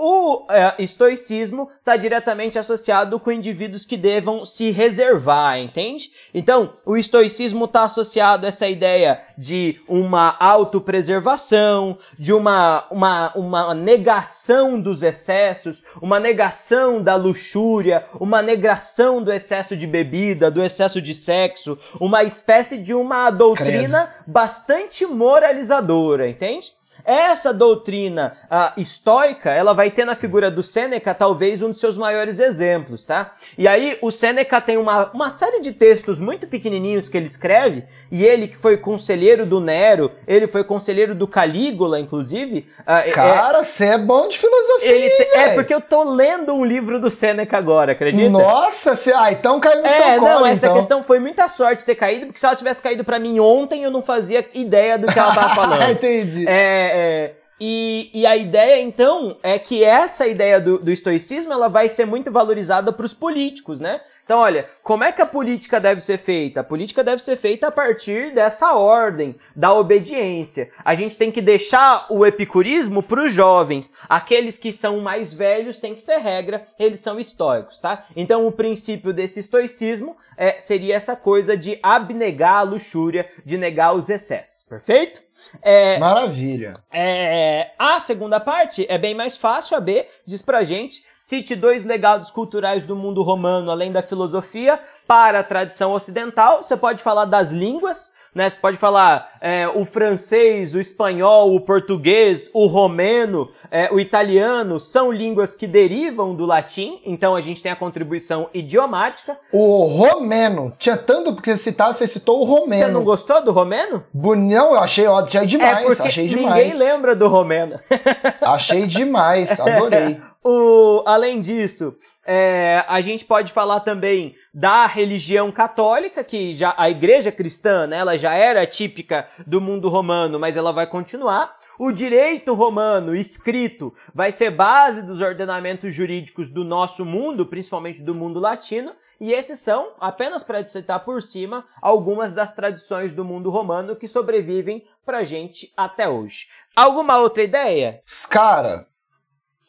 Speaker 2: o é, estoicismo está diretamente associado com indivíduos que devam se reservar, entende? Então, o estoicismo está associado a essa ideia de uma autopreservação, de uma, uma, uma negação dos excessos, uma negação da luxúria, uma negação do excesso de bebida, do excesso de sexo, uma espécie de uma doutrina Credo. bastante moralizadora, entende? Essa doutrina uh, estoica, ela vai ter na figura do Sêneca talvez um dos seus maiores exemplos, tá? E aí o Sêneca tem uma, uma série de textos muito pequenininhos que ele escreve, e ele que foi conselheiro do Nero, ele foi conselheiro do Calígula, inclusive.
Speaker 1: Uh, Cara, você é, é, bom de filosofia, te,
Speaker 2: É porque eu tô lendo um livro do Sêneca agora, acredita?
Speaker 1: Nossa, cê, ah, então caiu no é, seu colo,
Speaker 2: não, essa
Speaker 1: então.
Speaker 2: questão foi muita sorte ter caído, porque se ela tivesse caído para mim ontem, eu não fazia ideia do que ela tava <laughs> falando.
Speaker 1: Entendi.
Speaker 2: É, é, e, e, a ideia, então, é que essa ideia do, do estoicismo ela vai ser muito valorizada para os políticos, né? Então, olha, como é que a política deve ser feita? A política deve ser feita a partir dessa ordem, da obediência. A gente tem que deixar o epicurismo para os jovens. Aqueles que são mais velhos têm que ter regra, eles são estoicos, tá? Então, o princípio desse estoicismo é, seria essa coisa de abnegar a luxúria, de negar os excessos, perfeito?
Speaker 1: É, Maravilha.
Speaker 2: É, a segunda parte é bem mais fácil. A B diz pra gente: cite dois legados culturais do mundo romano, além da filosofia, para a tradição ocidental. Você pode falar das línguas, né? Você pode falar é, o francês, o espanhol, o português, o romeno, é, o italiano, são línguas que derivam do latim, então a gente tem a contribuição idiomática.
Speaker 1: O romeno, tinha tanto porque você citar, você citou o romeno. Você
Speaker 2: não gostou do romeno?
Speaker 1: Não, eu achei, achei demais,
Speaker 2: é
Speaker 1: achei
Speaker 2: demais. Ninguém lembra do romeno. <laughs>
Speaker 1: achei demais, adorei.
Speaker 2: o, além disso, é, a gente pode falar também da religião católica, que já a igreja cristã, né, ela já era típica do mundo romano, mas ela vai continuar. O direito romano escrito vai ser base dos ordenamentos jurídicos do nosso mundo, principalmente do mundo latino, e esses são, apenas para citar por cima, algumas das tradições do mundo romano que sobrevivem pra gente até hoje. Alguma outra ideia?
Speaker 1: Cara,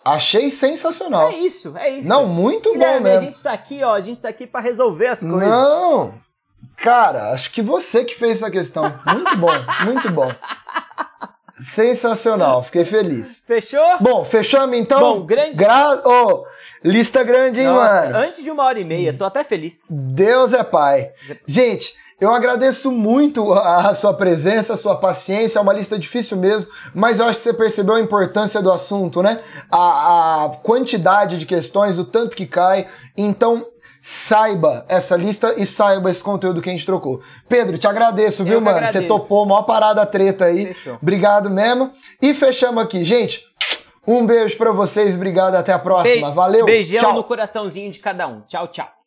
Speaker 1: Achei sensacional.
Speaker 2: É isso, é isso.
Speaker 1: Não, muito bom mesmo.
Speaker 2: A gente tá aqui, ó, a gente tá aqui para resolver as coisas.
Speaker 1: Não! Cara, acho que você que fez essa questão. Muito bom, muito bom. Sensacional, fiquei feliz.
Speaker 2: Fechou?
Speaker 1: Bom, fechamos então?
Speaker 2: Bom, grande.
Speaker 1: Gra... Oh, lista grande, hein, Nossa, mano?
Speaker 2: Antes de uma hora e meia, tô até feliz.
Speaker 1: Deus é pai. Gente, eu agradeço muito a sua presença, a sua paciência, é uma lista difícil mesmo, mas eu acho que você percebeu a importância do assunto, né? A, a quantidade de questões, o tanto que cai. Então, saiba essa lista e saiba esse conteúdo que a gente trocou. Pedro, te agradeço, viu, mano? Agradeço. Você topou, maior parada treta aí. Fechou. Obrigado mesmo. E fechamos aqui. Gente, um beijo para vocês, obrigado, até a próxima. Be Valeu.
Speaker 2: Beijão
Speaker 1: tchau.
Speaker 2: no coraçãozinho de cada um. Tchau, tchau.